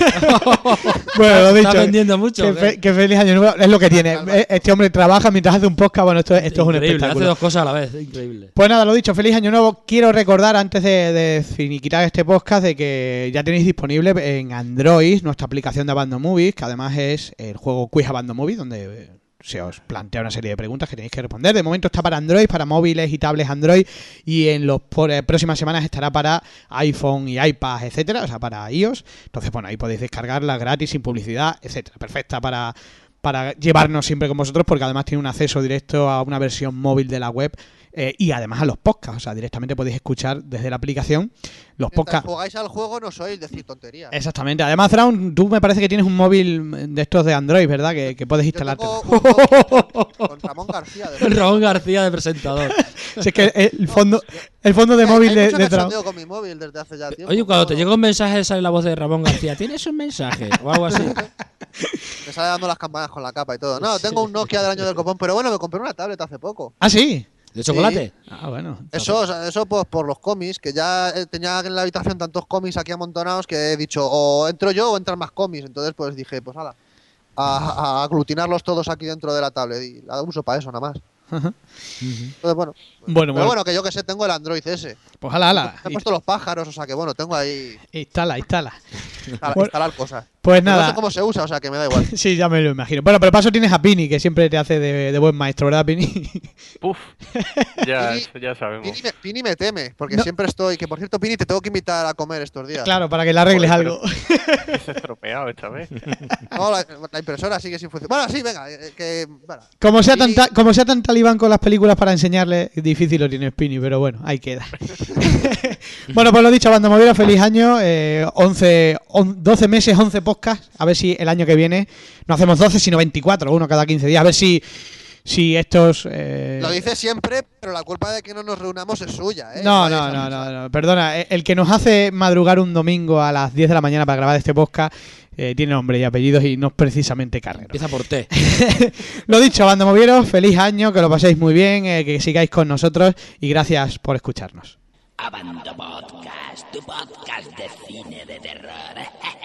Bueno, lo Está dicho. vendiendo mucho. Que, ¿o qué? fe- feliz año nuevo. Es lo que tiene. Eh, Este hombre trabaja mientras hace un podcast. Bueno, esto, esto es un Increíble, espectáculo. Hace dos cosas a la vez, increíble. Pues nada, lo dicho, feliz año nuevo. Quiero recordar antes de, de finiquitar este podcast de que ya tenéis disponible en Android nuestra aplicación de Abandon Movies, que además es el juego Quiz Abandon Movies, donde eh, se os plantea una serie de preguntas que tenéis que responder. De momento está para Android, para móviles y tablets Android, y en las próximas semanas estará para iPhone y iPad, etcétera, o sea, para iOS. Entonces, bueno, ahí podéis descargarla gratis, sin publicidad, etcétera. Perfecta para para llevarnos siempre con vosotros porque además tiene un acceso directo a una versión móvil de la web eh, y además a los podcasts, o sea, directamente podéis escuchar desde la aplicación los podcasts. jugáis al juego, no sois decir tonterías. Exactamente. Además, Thrawn, tú me parece que tienes un móvil de estos de Android, ¿verdad? Que, que puedes instalarte. con, Ramón García. De Ramón García de presentador. Si es que el fondo, el fondo de Hay- móvil hay de, mucho de con mi móvil desde hace ya tiempo. Oye, cuando te llega un mensaje sale la voz de Ramón García. ¿Tienes un mensaje? O algo así. Me sale dando las campanas con la capa y todo. No, tengo un Nokia del año del copón, pero bueno, me compré una tablet hace poco. Ah, sí. ¿De chocolate? Ah, bueno. Eso, o sea, eso pues, por los cómics, que ya eh, tenía en la habitación tantos cómics aquí amontonados que he dicho, o entro yo o entran más cómics. Entonces, pues dije, pues nada, a, a aglutinarlos todos aquí dentro de la tablet y la uso para eso nada más. Ajá. Entonces, bueno. Bueno, Pero bueno. bueno, que yo que sé, tengo el Android ese. Pues ala, ala. He puesto los pájaros, o sea que bueno, tengo ahí Instala, instala. instala- Bueno, instalar cosas. Pues Pero No nada. sé cómo se usa, o sea que me da igual. Sí, ya me lo imagino. Bueno, pero paso tienes a Pini, que siempre te hace de, de buen maestro, ¿verdad, Pini? Puf. Ya, Pini- eso ya sabemos. Pini me, Pini me teme, porque No. siempre estoy. Que por cierto, Pini, te tengo que invitar a comer estos días. claro, para que le arregles Joder, algo. Se ha estropeado esta vez. No, la, la impresora sigue sin funcionar. Bueno, sí, venga, eh, que. bueno. Como sea, tan, como sea tan talibán con las películas para enseñarle, difícil lo tiene Spinny, pero bueno, ahí queda. bueno, pues lo dicho, Bando Movida, feliz año. eh, 11, on- 12 meses, 11 podcasts. A ver si el año que viene no hacemos 12, sino 24, uno cada 15 días. A ver si, si estos. eh, Lo dice siempre, pero la culpa de que no nos reunamos es suya, ¿eh? No, no, no, no, no, perdona. eh, El que nos hace madrugar un domingo a las 10 de la mañana para grabar este podcast eh, tiene nombre y apellidos y no es precisamente Carrero. Empieza por T. Lo dicho, Bando Movieros, feliz año, que lo paséis muy bien, eh, que sigáis con nosotros y gracias por escucharnos. Abando Podcast, tu podcast de cine de terror.